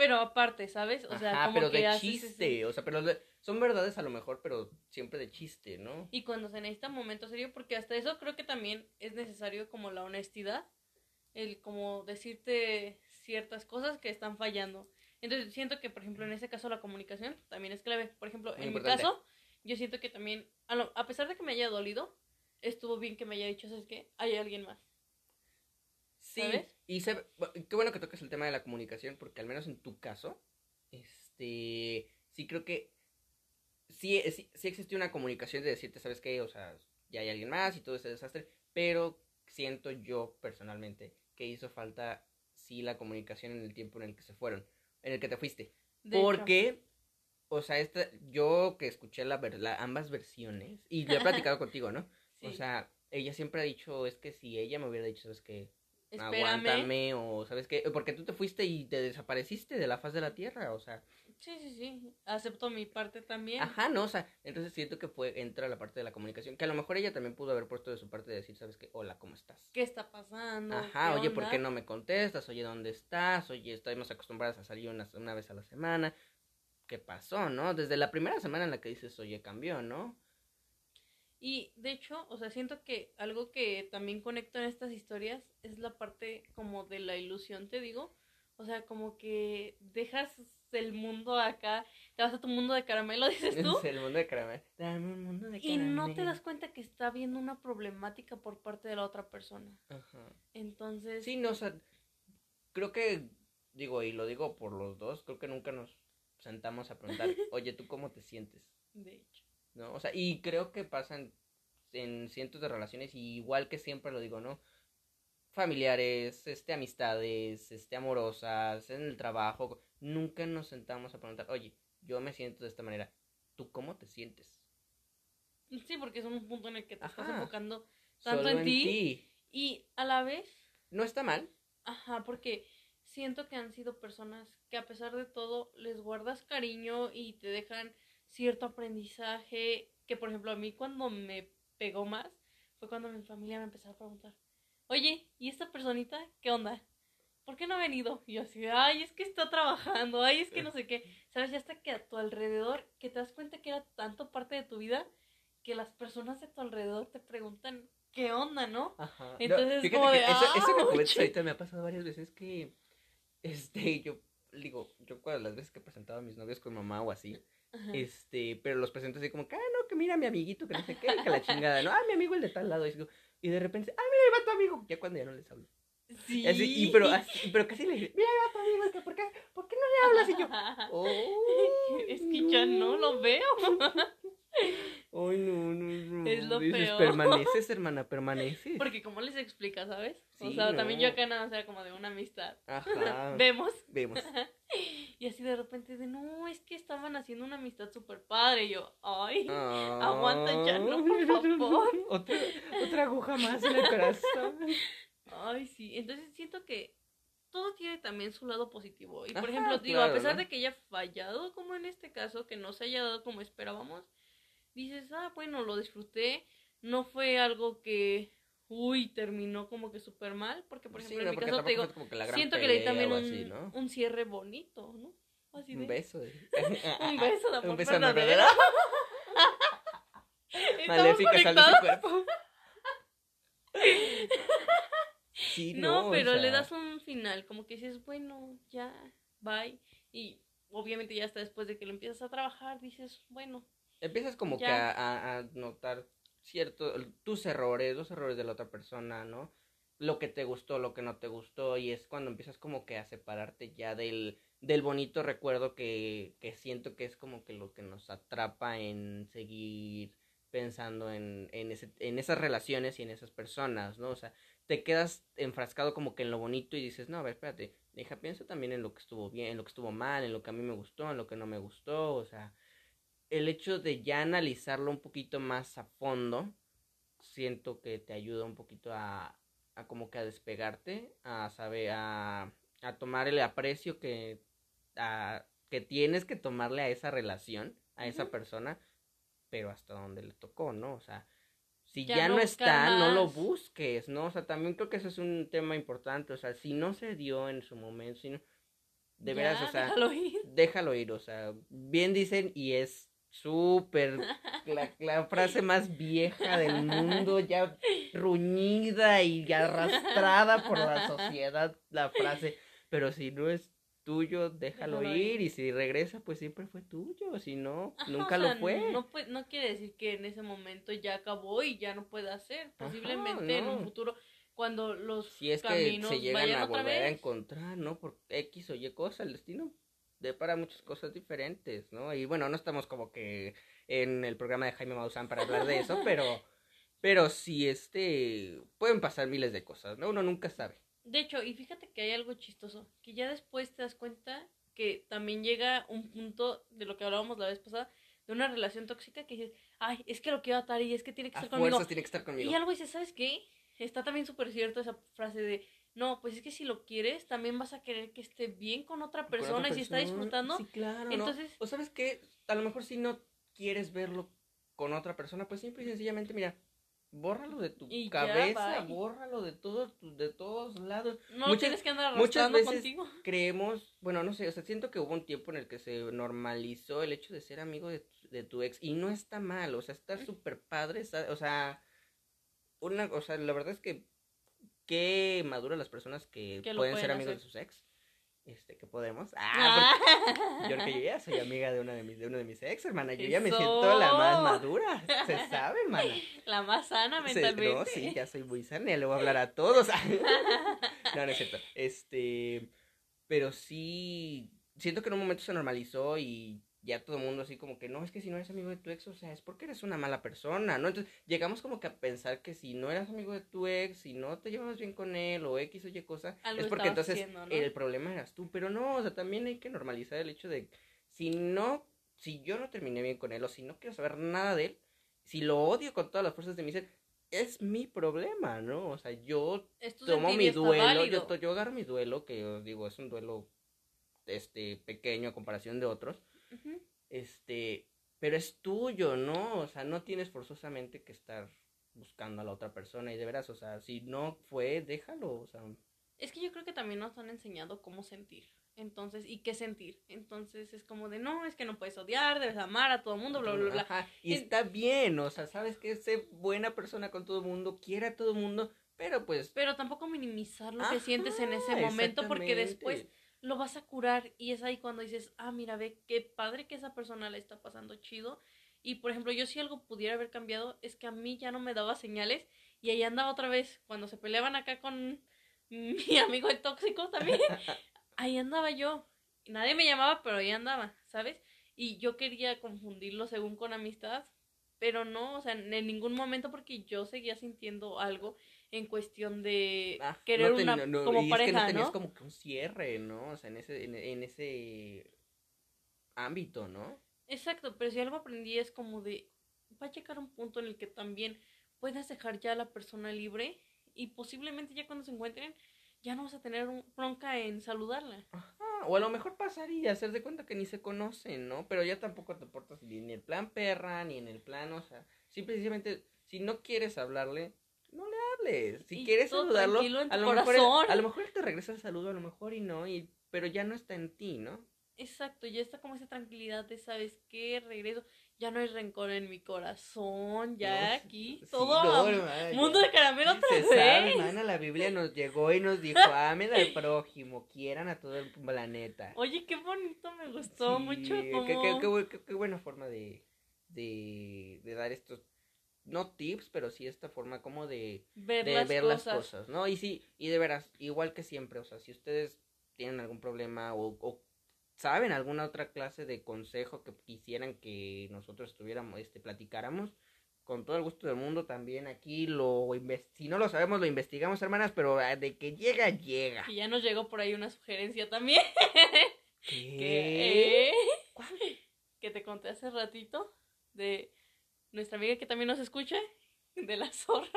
pero aparte, ¿sabes? O sea, como pero de chiste, o sea, pero son verdades a lo mejor, pero siempre de chiste, ¿no? Y cuando se necesita un momento serio, porque hasta eso creo que también es necesario como la honestidad, el como decirte ciertas cosas que están fallando. Entonces, siento que, por ejemplo, en ese caso la comunicación también es clave. Por ejemplo, en mi caso, yo siento que también, a, a pesar de que me haya dolido, estuvo bien que me haya dicho, ¿sabes qué? Hay alguien más. Sí, y qué bueno que toques el tema de la comunicación, porque al menos en tu caso, este, sí creo que sí, sí, sí existió una comunicación de decirte, ¿sabes qué? O sea, ya hay alguien más y todo ese desastre, pero siento yo personalmente que hizo falta sí la comunicación en el tiempo en el que se fueron, en el que te fuiste. porque, o sea, esta, yo que escuché la, la, ambas versiones, y lo he platicado *laughs* contigo, ¿no? O sea, ella siempre ha dicho, es que si ella me hubiera dicho, ¿sabes qué? aguántame o sabes qué, porque tú te fuiste y te desapareciste de la faz de la tierra, o sea. Sí, sí, sí, acepto mi parte también. Ajá, no, o sea, entonces siento que fue, entra la parte de la comunicación, que a lo mejor ella también pudo haber puesto de su parte de decir, ¿sabes qué? Hola, ¿cómo estás? ¿Qué está pasando? Ajá, oye, ¿por qué no me contestas? Oye, ¿dónde estás? Oye, estamos acostumbradas a salir una, una vez a la semana. ¿Qué pasó, no? Desde la primera semana en la que dices, oye, cambió, ¿no? Y de hecho, o sea, siento que algo que también conecto en estas historias es la parte como de la ilusión, te digo. O sea, como que dejas el mundo acá, te vas a tu mundo de caramelo, *laughs* dices tú. Es el mundo de caramelo. Dame un mundo de Y no te das cuenta que está habiendo una problemática por parte de la otra persona. Ajá. Entonces, Sí, no, o sea, creo que, digo, y lo digo por los dos, creo que nunca nos sentamos a preguntar, *laughs* oye, ¿tú cómo te sientes? de hecho. ¿No? O sea, y creo que pasan en cientos de relaciones, y igual que siempre lo digo, ¿no? Familiares, este, amistades, este, amorosas, en el trabajo, nunca nos sentamos a preguntar, oye, yo me siento de esta manera, ¿tú cómo te sientes? Sí, porque es un punto en el que te estás enfocando tanto en ti y a la vez, No está mal. ajá, porque siento que han sido personas que a pesar de todo les guardas cariño y te dejan cierto aprendizaje, que por ejemplo a mí cuando me pegó más fue cuando mi familia me empezó a preguntar, oye, ¿y esta personita qué onda? ¿Por qué no ha venido? Y yo así, ay, es que está trabajando, ay, es que no sé qué. ¿Sabes? Ya hasta que a tu alrededor, que te das cuenta que era tanto parte de tu vida, que las personas de tu alrededor te preguntan, ¿qué onda, no? Ajá. Entonces, fíjate como que de, eso, eso que ¡ouch! comentas ahorita me ha pasado varias veces que, este, yo, digo, yo cuando las veces que presentaba a mis novios con mamá o así, Ajá. este, pero los presento así como que, ah, no, que mira a mi amiguito, que no sé qué, que la chingada, ¿no? Ah, mi amigo el de tal lado, y, digo, y de repente, ah, mira, ahí va tu amigo, ya cuando ya no les hablo. Sí. Y así, y, pero, así, pero casi le dije, mira, va tu amigo, es que, ¿por qué, ¿por qué no le hablas? Y yo, *laughs* oh, es que ya no lo veo. *laughs* Ay, no, no, no. Es lo Dices, peor. permaneces, *laughs* hermana, permaneces. Porque como les explica, ¿sabes? o sea, también yo acá nada más era como de una amistad. Ajá. Vemos. Vemos. Y así de repente de, no, es que estaban haciendo una amistad súper padre. Y yo, ay. Ah. Aguanta ya, no, por favor. Otra, otra aguja más en el corazón. Ay, sí. Entonces siento que todo tiene también su lado positivo. Y por Ajá, ejemplo, digo, claro, a pesar ¿no? de que haya fallado, como en este caso, que no se haya dado como esperábamos, dices, ah, bueno, lo disfruté. No fue algo que, uy, terminó como que súper mal. Porque, por ejemplo, Sí, en mi caso, te digo, que siento que le di también un, así, ¿no? un cierre bonito, ¿no? Así de, Un beso. de- *laughs* un beso de amor Un beso verdadero. *laughs* Maléfica sal de cuerpo. Sí, No, no, o pero le das un final, como que dices, bueno, ya, bye. Y obviamente ya hasta después de que lo empiezas a trabajar, dices, bueno, Empiezas como que a, a- a notar cierto, tus errores, los errores de la otra persona, ¿no? Lo que te gustó, lo que no te gustó, y es cuando empiezas como que a separarte ya del, del bonito recuerdo que, que siento que es como que lo que nos atrapa en seguir pensando en, en, ese, en esas relaciones y en esas personas, ¿no? O sea, te quedas enfrascado como que en lo bonito y dices, no, a ver, espérate, deja, piensa también en lo que estuvo bien, en lo que estuvo mal, en lo que a mí me gustó, en lo que no me gustó, o sea, el hecho de ya analizarlo un poquito más a fondo, siento que te ayuda un poquito a, a como que a despegarte, a saber, a, a tomar el aprecio que, a- que tienes que tomarle a esa relación, a esa persona, pero hasta donde le tocó, ¿no? O sea, si Ya ya, no está, no lo busques, ¿no? O sea, también creo que eso es un tema importante, o sea, si no se dio en su momento, si no, de veras, o sea, déjalo ir. déjalo ir, o sea, bien dicen y es súper *laughs* la, la frase más vieja del mundo, ya ruñida y arrastrada por la *laughs* sociedad, la frase, pero si no es tuyo, déjalo, Déjalo ir, ir. y si regresa, pues siempre fue tuyo, si no, Ajá, nunca o sea, lo fue. No, pue- no quiere decir que en ese momento ya acabó y ya no pueda hacer. Posiblemente en un no. futuro, cuando los si es que se llegan a volver a encontrar, ¿no? Por X o Y cosa, el destino de para muchas cosas diferentes, ¿no? Y bueno, no estamos como que en el programa de Jaime Maussan para hablar de eso, *laughs* pero pero sí este pueden pasar miles de cosas, ¿no? Uno nunca sabe. De hecho, y fíjate que hay algo chistoso, que ya después te das cuenta que también llega un punto de lo que hablábamos la vez pasada, de una relación tóxica que dices, ay, es que lo quiero atar y es que tiene que A estar conmigo. tiene que estar conmigo. Y algo dices, ¿sabes qué? Está también súper cierto esa frase de, no, pues es que si lo quieres, también vas a querer que esté bien con otra Con otra persona y si está disfrutando. Sí, claro, ¿no? Entonces- O sabes qué, a lo mejor si no quieres verlo con otra persona, pues simple y sencillamente, mira, bórralo de tu Y ya, cabeza, bye. bórralo de todos de todos lados. No Muchas- tienes que andar muchas veces contigo. *laughs* creemos, bueno, no sé, o sea, siento que hubo un tiempo en el que se normalizó el hecho de ser amigo de, tu- de tu ex y no está mal, o sea, está súper padre, está- o sea, una, o sea, la verdad es que qué maduras las personas que, pueden ser amigos hacer. de sus ex este, que podemos. Ah, porque yo creo que yo ya soy amiga de una de mis, de uno de mis ex, hermana. Yo ya me siento la más madura. Se sabe, hermana. La más sana mentalmente. no, sí, ya soy muy sana, ya le voy a hablar a todos. *laughs* *laughs* no, no es cierto. Este, pero sí, siento que en un momento se normalizó y ya todo el mundo así como que no, es que si no eres amigo de tu ex, o sea, es porque eres una mala persona, ¿no? Entonces llegamos como que a pensar que si no eras amigo de tu ex, si no te llevabas bien con él o X o Y cosa, es porque entonces el problema eras tú, pero no, o sea, también hay que normalizar el hecho de si no, si yo no terminé bien con él o si no quiero saber nada de él, si lo odio con todas las fuerzas de mi ser, es mi problema, ¿no? O sea, yo tomo mi duelo, yo, yo agarro mi duelo, que digo, es un duelo este pequeño a comparación de otros este, pero es tuyo, ¿no? O sea, no tienes forzosamente que estar buscando a la otra persona y de veras, o sea, si no fue, déjalo, o sea. Es que yo creo que también nos han enseñado cómo sentir. Entonces, ¿y qué sentir? Entonces es como de, no, es que no puedes odiar, debes amar a todo el mundo, bla, bla, bla. Y está bien, o sea, sabes que sé buena persona con todo el mundo, quiere a todo el mundo, pero pues... Pero tampoco minimizar lo que sientes en ese momento porque después lo vas a curar y es ahí cuando dices, ah, mira, ve, qué padre que esa persona le está pasando chido. Y por ejemplo, yo si algo pudiera haber cambiado es que a mí ya no me daba señales y ahí andaba otra vez cuando se peleaban acá con *laughs* mi amigo el tóxico también. ahí andaba yo. Nadie me llamaba, pero ahí andaba, ¿sabes? Y yo quería confundirlo según con amistad, pero no, o sea, en ningún momento porque yo seguía sintiendo algo en cuestión de ah, querer una como pareja, es que no tenías como que un cierre, ¿no? O sea, en ese en, ese ámbito, ¿no? Exacto, pero si algo aprendí es como de va a llegar un punto en el que también puedes dejar ya a la persona libre y posiblemente ya cuando se encuentren ya no vas a tener bronca en saludarla. Ajá, o a lo mejor pasaría, y hacer de cuenta que ni se conocen, ¿no? Pero ya tampoco te portas ni en el plan perra, ni en el plan, o sea, simplemente si no quieres hablarle, no le hables. Si quieres saludarlo, a lo, mejor él, a lo mejor te regresa el saludo, a lo mejor y no, y, pero ya no está en ti, ¿no? Exacto, ya está como esa tranquilidad de, ¿sabes qué? Regreso, ya no hay rencor en mi corazón, ya aquí, todo mundo de caramelo otra vez. Sabe, hermana, la Biblia nos llegó y nos dijo, amen al *laughs* prójimo, quieran a todo el planeta. Oye, qué bonito, me gustó mucho. Qué, qué, qué, buena forma de, de, de dar estos no tips, pero sí esta forma como de ver, las, ver cosas. las, cosas. ¿no? Y sí, y de veras, igual que siempre, o sea, si ustedes tienen algún problema o, o saben alguna otra clase de consejo que quisieran que nosotros estuviéramos, este, platicáramos, con todo el gusto del mundo también aquí lo si no lo sabemos lo investigamos hermanas pero ah, de que llega llega y ya nos llegó por ahí una sugerencia también ¿Qué? *laughs* ¿Qué? Eh, ¿Cuál? que te conté hace ratito de nuestra amiga que también nos escucha, *laughs* de las zorras.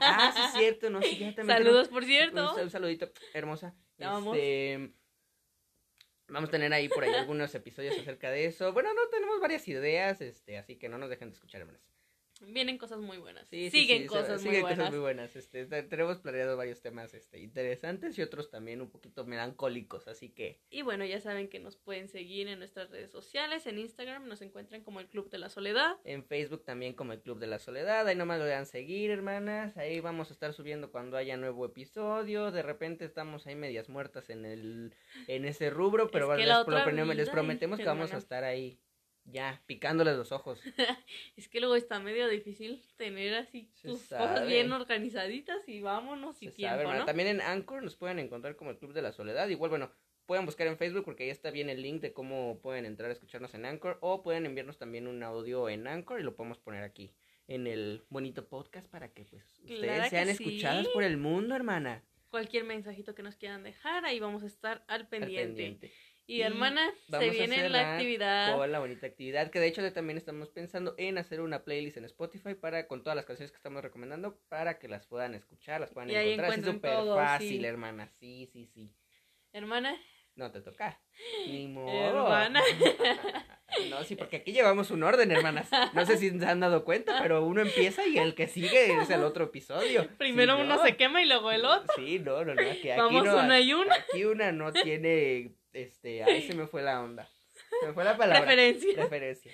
Ah, sí, es cierto, no, sí, ya también. Saludos, por cierto. Un, saludito, hermosa. vamos. Este, vamos a tener ahí por ahí algunos episodios acerca de eso. Bueno, no, tenemos varias ideas, este, así que no nos dejen de escuchar, hermanas. Vienen cosas muy buenas. Sí, siguen cosas muy buenas. cosas muy buenas. Este, tenemos planeado varios temas este, interesantes y otros también un poquito melancólicos, así que. Y bueno, ya saben que nos pueden seguir en nuestras redes sociales. En Instagram nos encuentran como el Club de la Soledad. En Facebook también como el Club de la Soledad. Ahí nomás lo dejan seguir, hermanas. Ahí vamos a estar subiendo cuando haya nuevo episodio. De repente estamos ahí medias muertas en el en ese rubro, pero les, les, prometemos que vamos a estar ahí ya, picándoles los ojos. *laughs* es que luego está medio difícil tener así tus cosas bien organizaditas y vámonos y tiempo, ¿no? También en Anchor nos pueden encontrar como el Club de la Soledad. Igual, bueno, pueden buscar en Facebook porque ahí está bien el link de cómo pueden entrar a escucharnos en Anchor o pueden enviarnos también un audio en Anchor y lo podemos poner aquí en el bonito podcast para que pues ustedes sean escuchadas por el mundo, hermana. Cualquier mensajito que nos quieran dejar, ahí vamos a estar al pendiente. Al pendiente. Y, hermana, se viene la actividad. Toda la bonita actividad, que de hecho también estamos pensando en hacer una playlist en Spotify para con todas las canciones que estamos recomendando para que las puedan escuchar, las puedan encontrar. Es súper fácil, hermana. Sí, sí, sí. Hermana. No te toca. Ni modo. Hermana. *laughs* no, sí, porque aquí llevamos un orden, hermanas. No sé si se han dado cuenta, pero uno empieza y el que sigue es el otro episodio. Primero uno se quema y luego el otro. Sí, no, no, no. aquí Vamos una y una. Aquí una no tiene este, ahí se me fue la onda. Se me fue la palabra. Referencia. Referencia,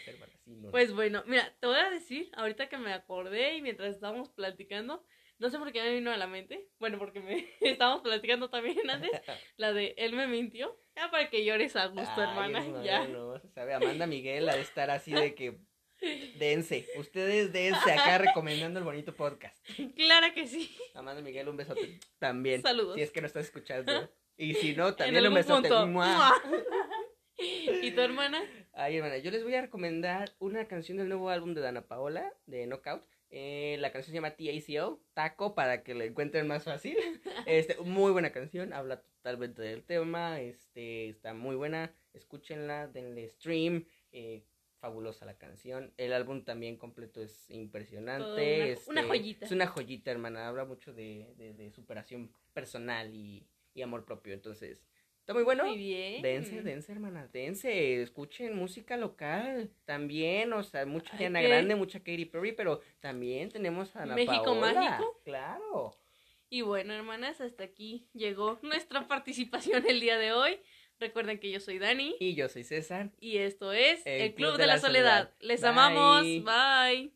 Pues bueno, mira, te voy a decir, ahorita que me acordé y mientras estábamos platicando, No sé por qué me vino a la mente. Bueno, porque me *laughs* estábamos platicando también antes. *laughs* La de él me mintió. Ya para que llores a gusto, Ay, hermana. no, ya. No, se sabe. Amanda Miguel ha de estar así de que. *laughs* Dense. Ustedes dense acá recomendando el bonito podcast. Claro que sí. Amanda Miguel, un besote también. Saludos. Si es que no estás escuchando. Y si no, también un besote. *laughs* ¿Y tu hermana? Ay, hermana, yo les voy a recomendar una canción del nuevo álbum de Dana Paola, de Knockout. Eh, la canción se llama TACO, Taco, para que la encuentren más fácil. *laughs* Este, muy buena canción, habla totalmente del tema, este, está muy buena, escúchenla, denle stream, eh, fabulosa la canción. El álbum también completo es impresionante. Todo una- este, una joyita. Es una joyita, hermana, habla mucho de, de, de superación personal y, y amor propio, entonces, está muy bueno. Muy bien. Dense, dense, hermana, dense, escuchen música local también, o sea, mucha Diana. Grande, mucha Katy Perry, pero también tenemos a Ana ¿México Paola, mágico? Claro. Y bueno, hermanas, hasta aquí llegó nuestra *laughs* participación el día de hoy. Recuerden que yo soy Dani Y yo soy César. y esto es El Club, de, la, Soledad. Les amamos. Bye.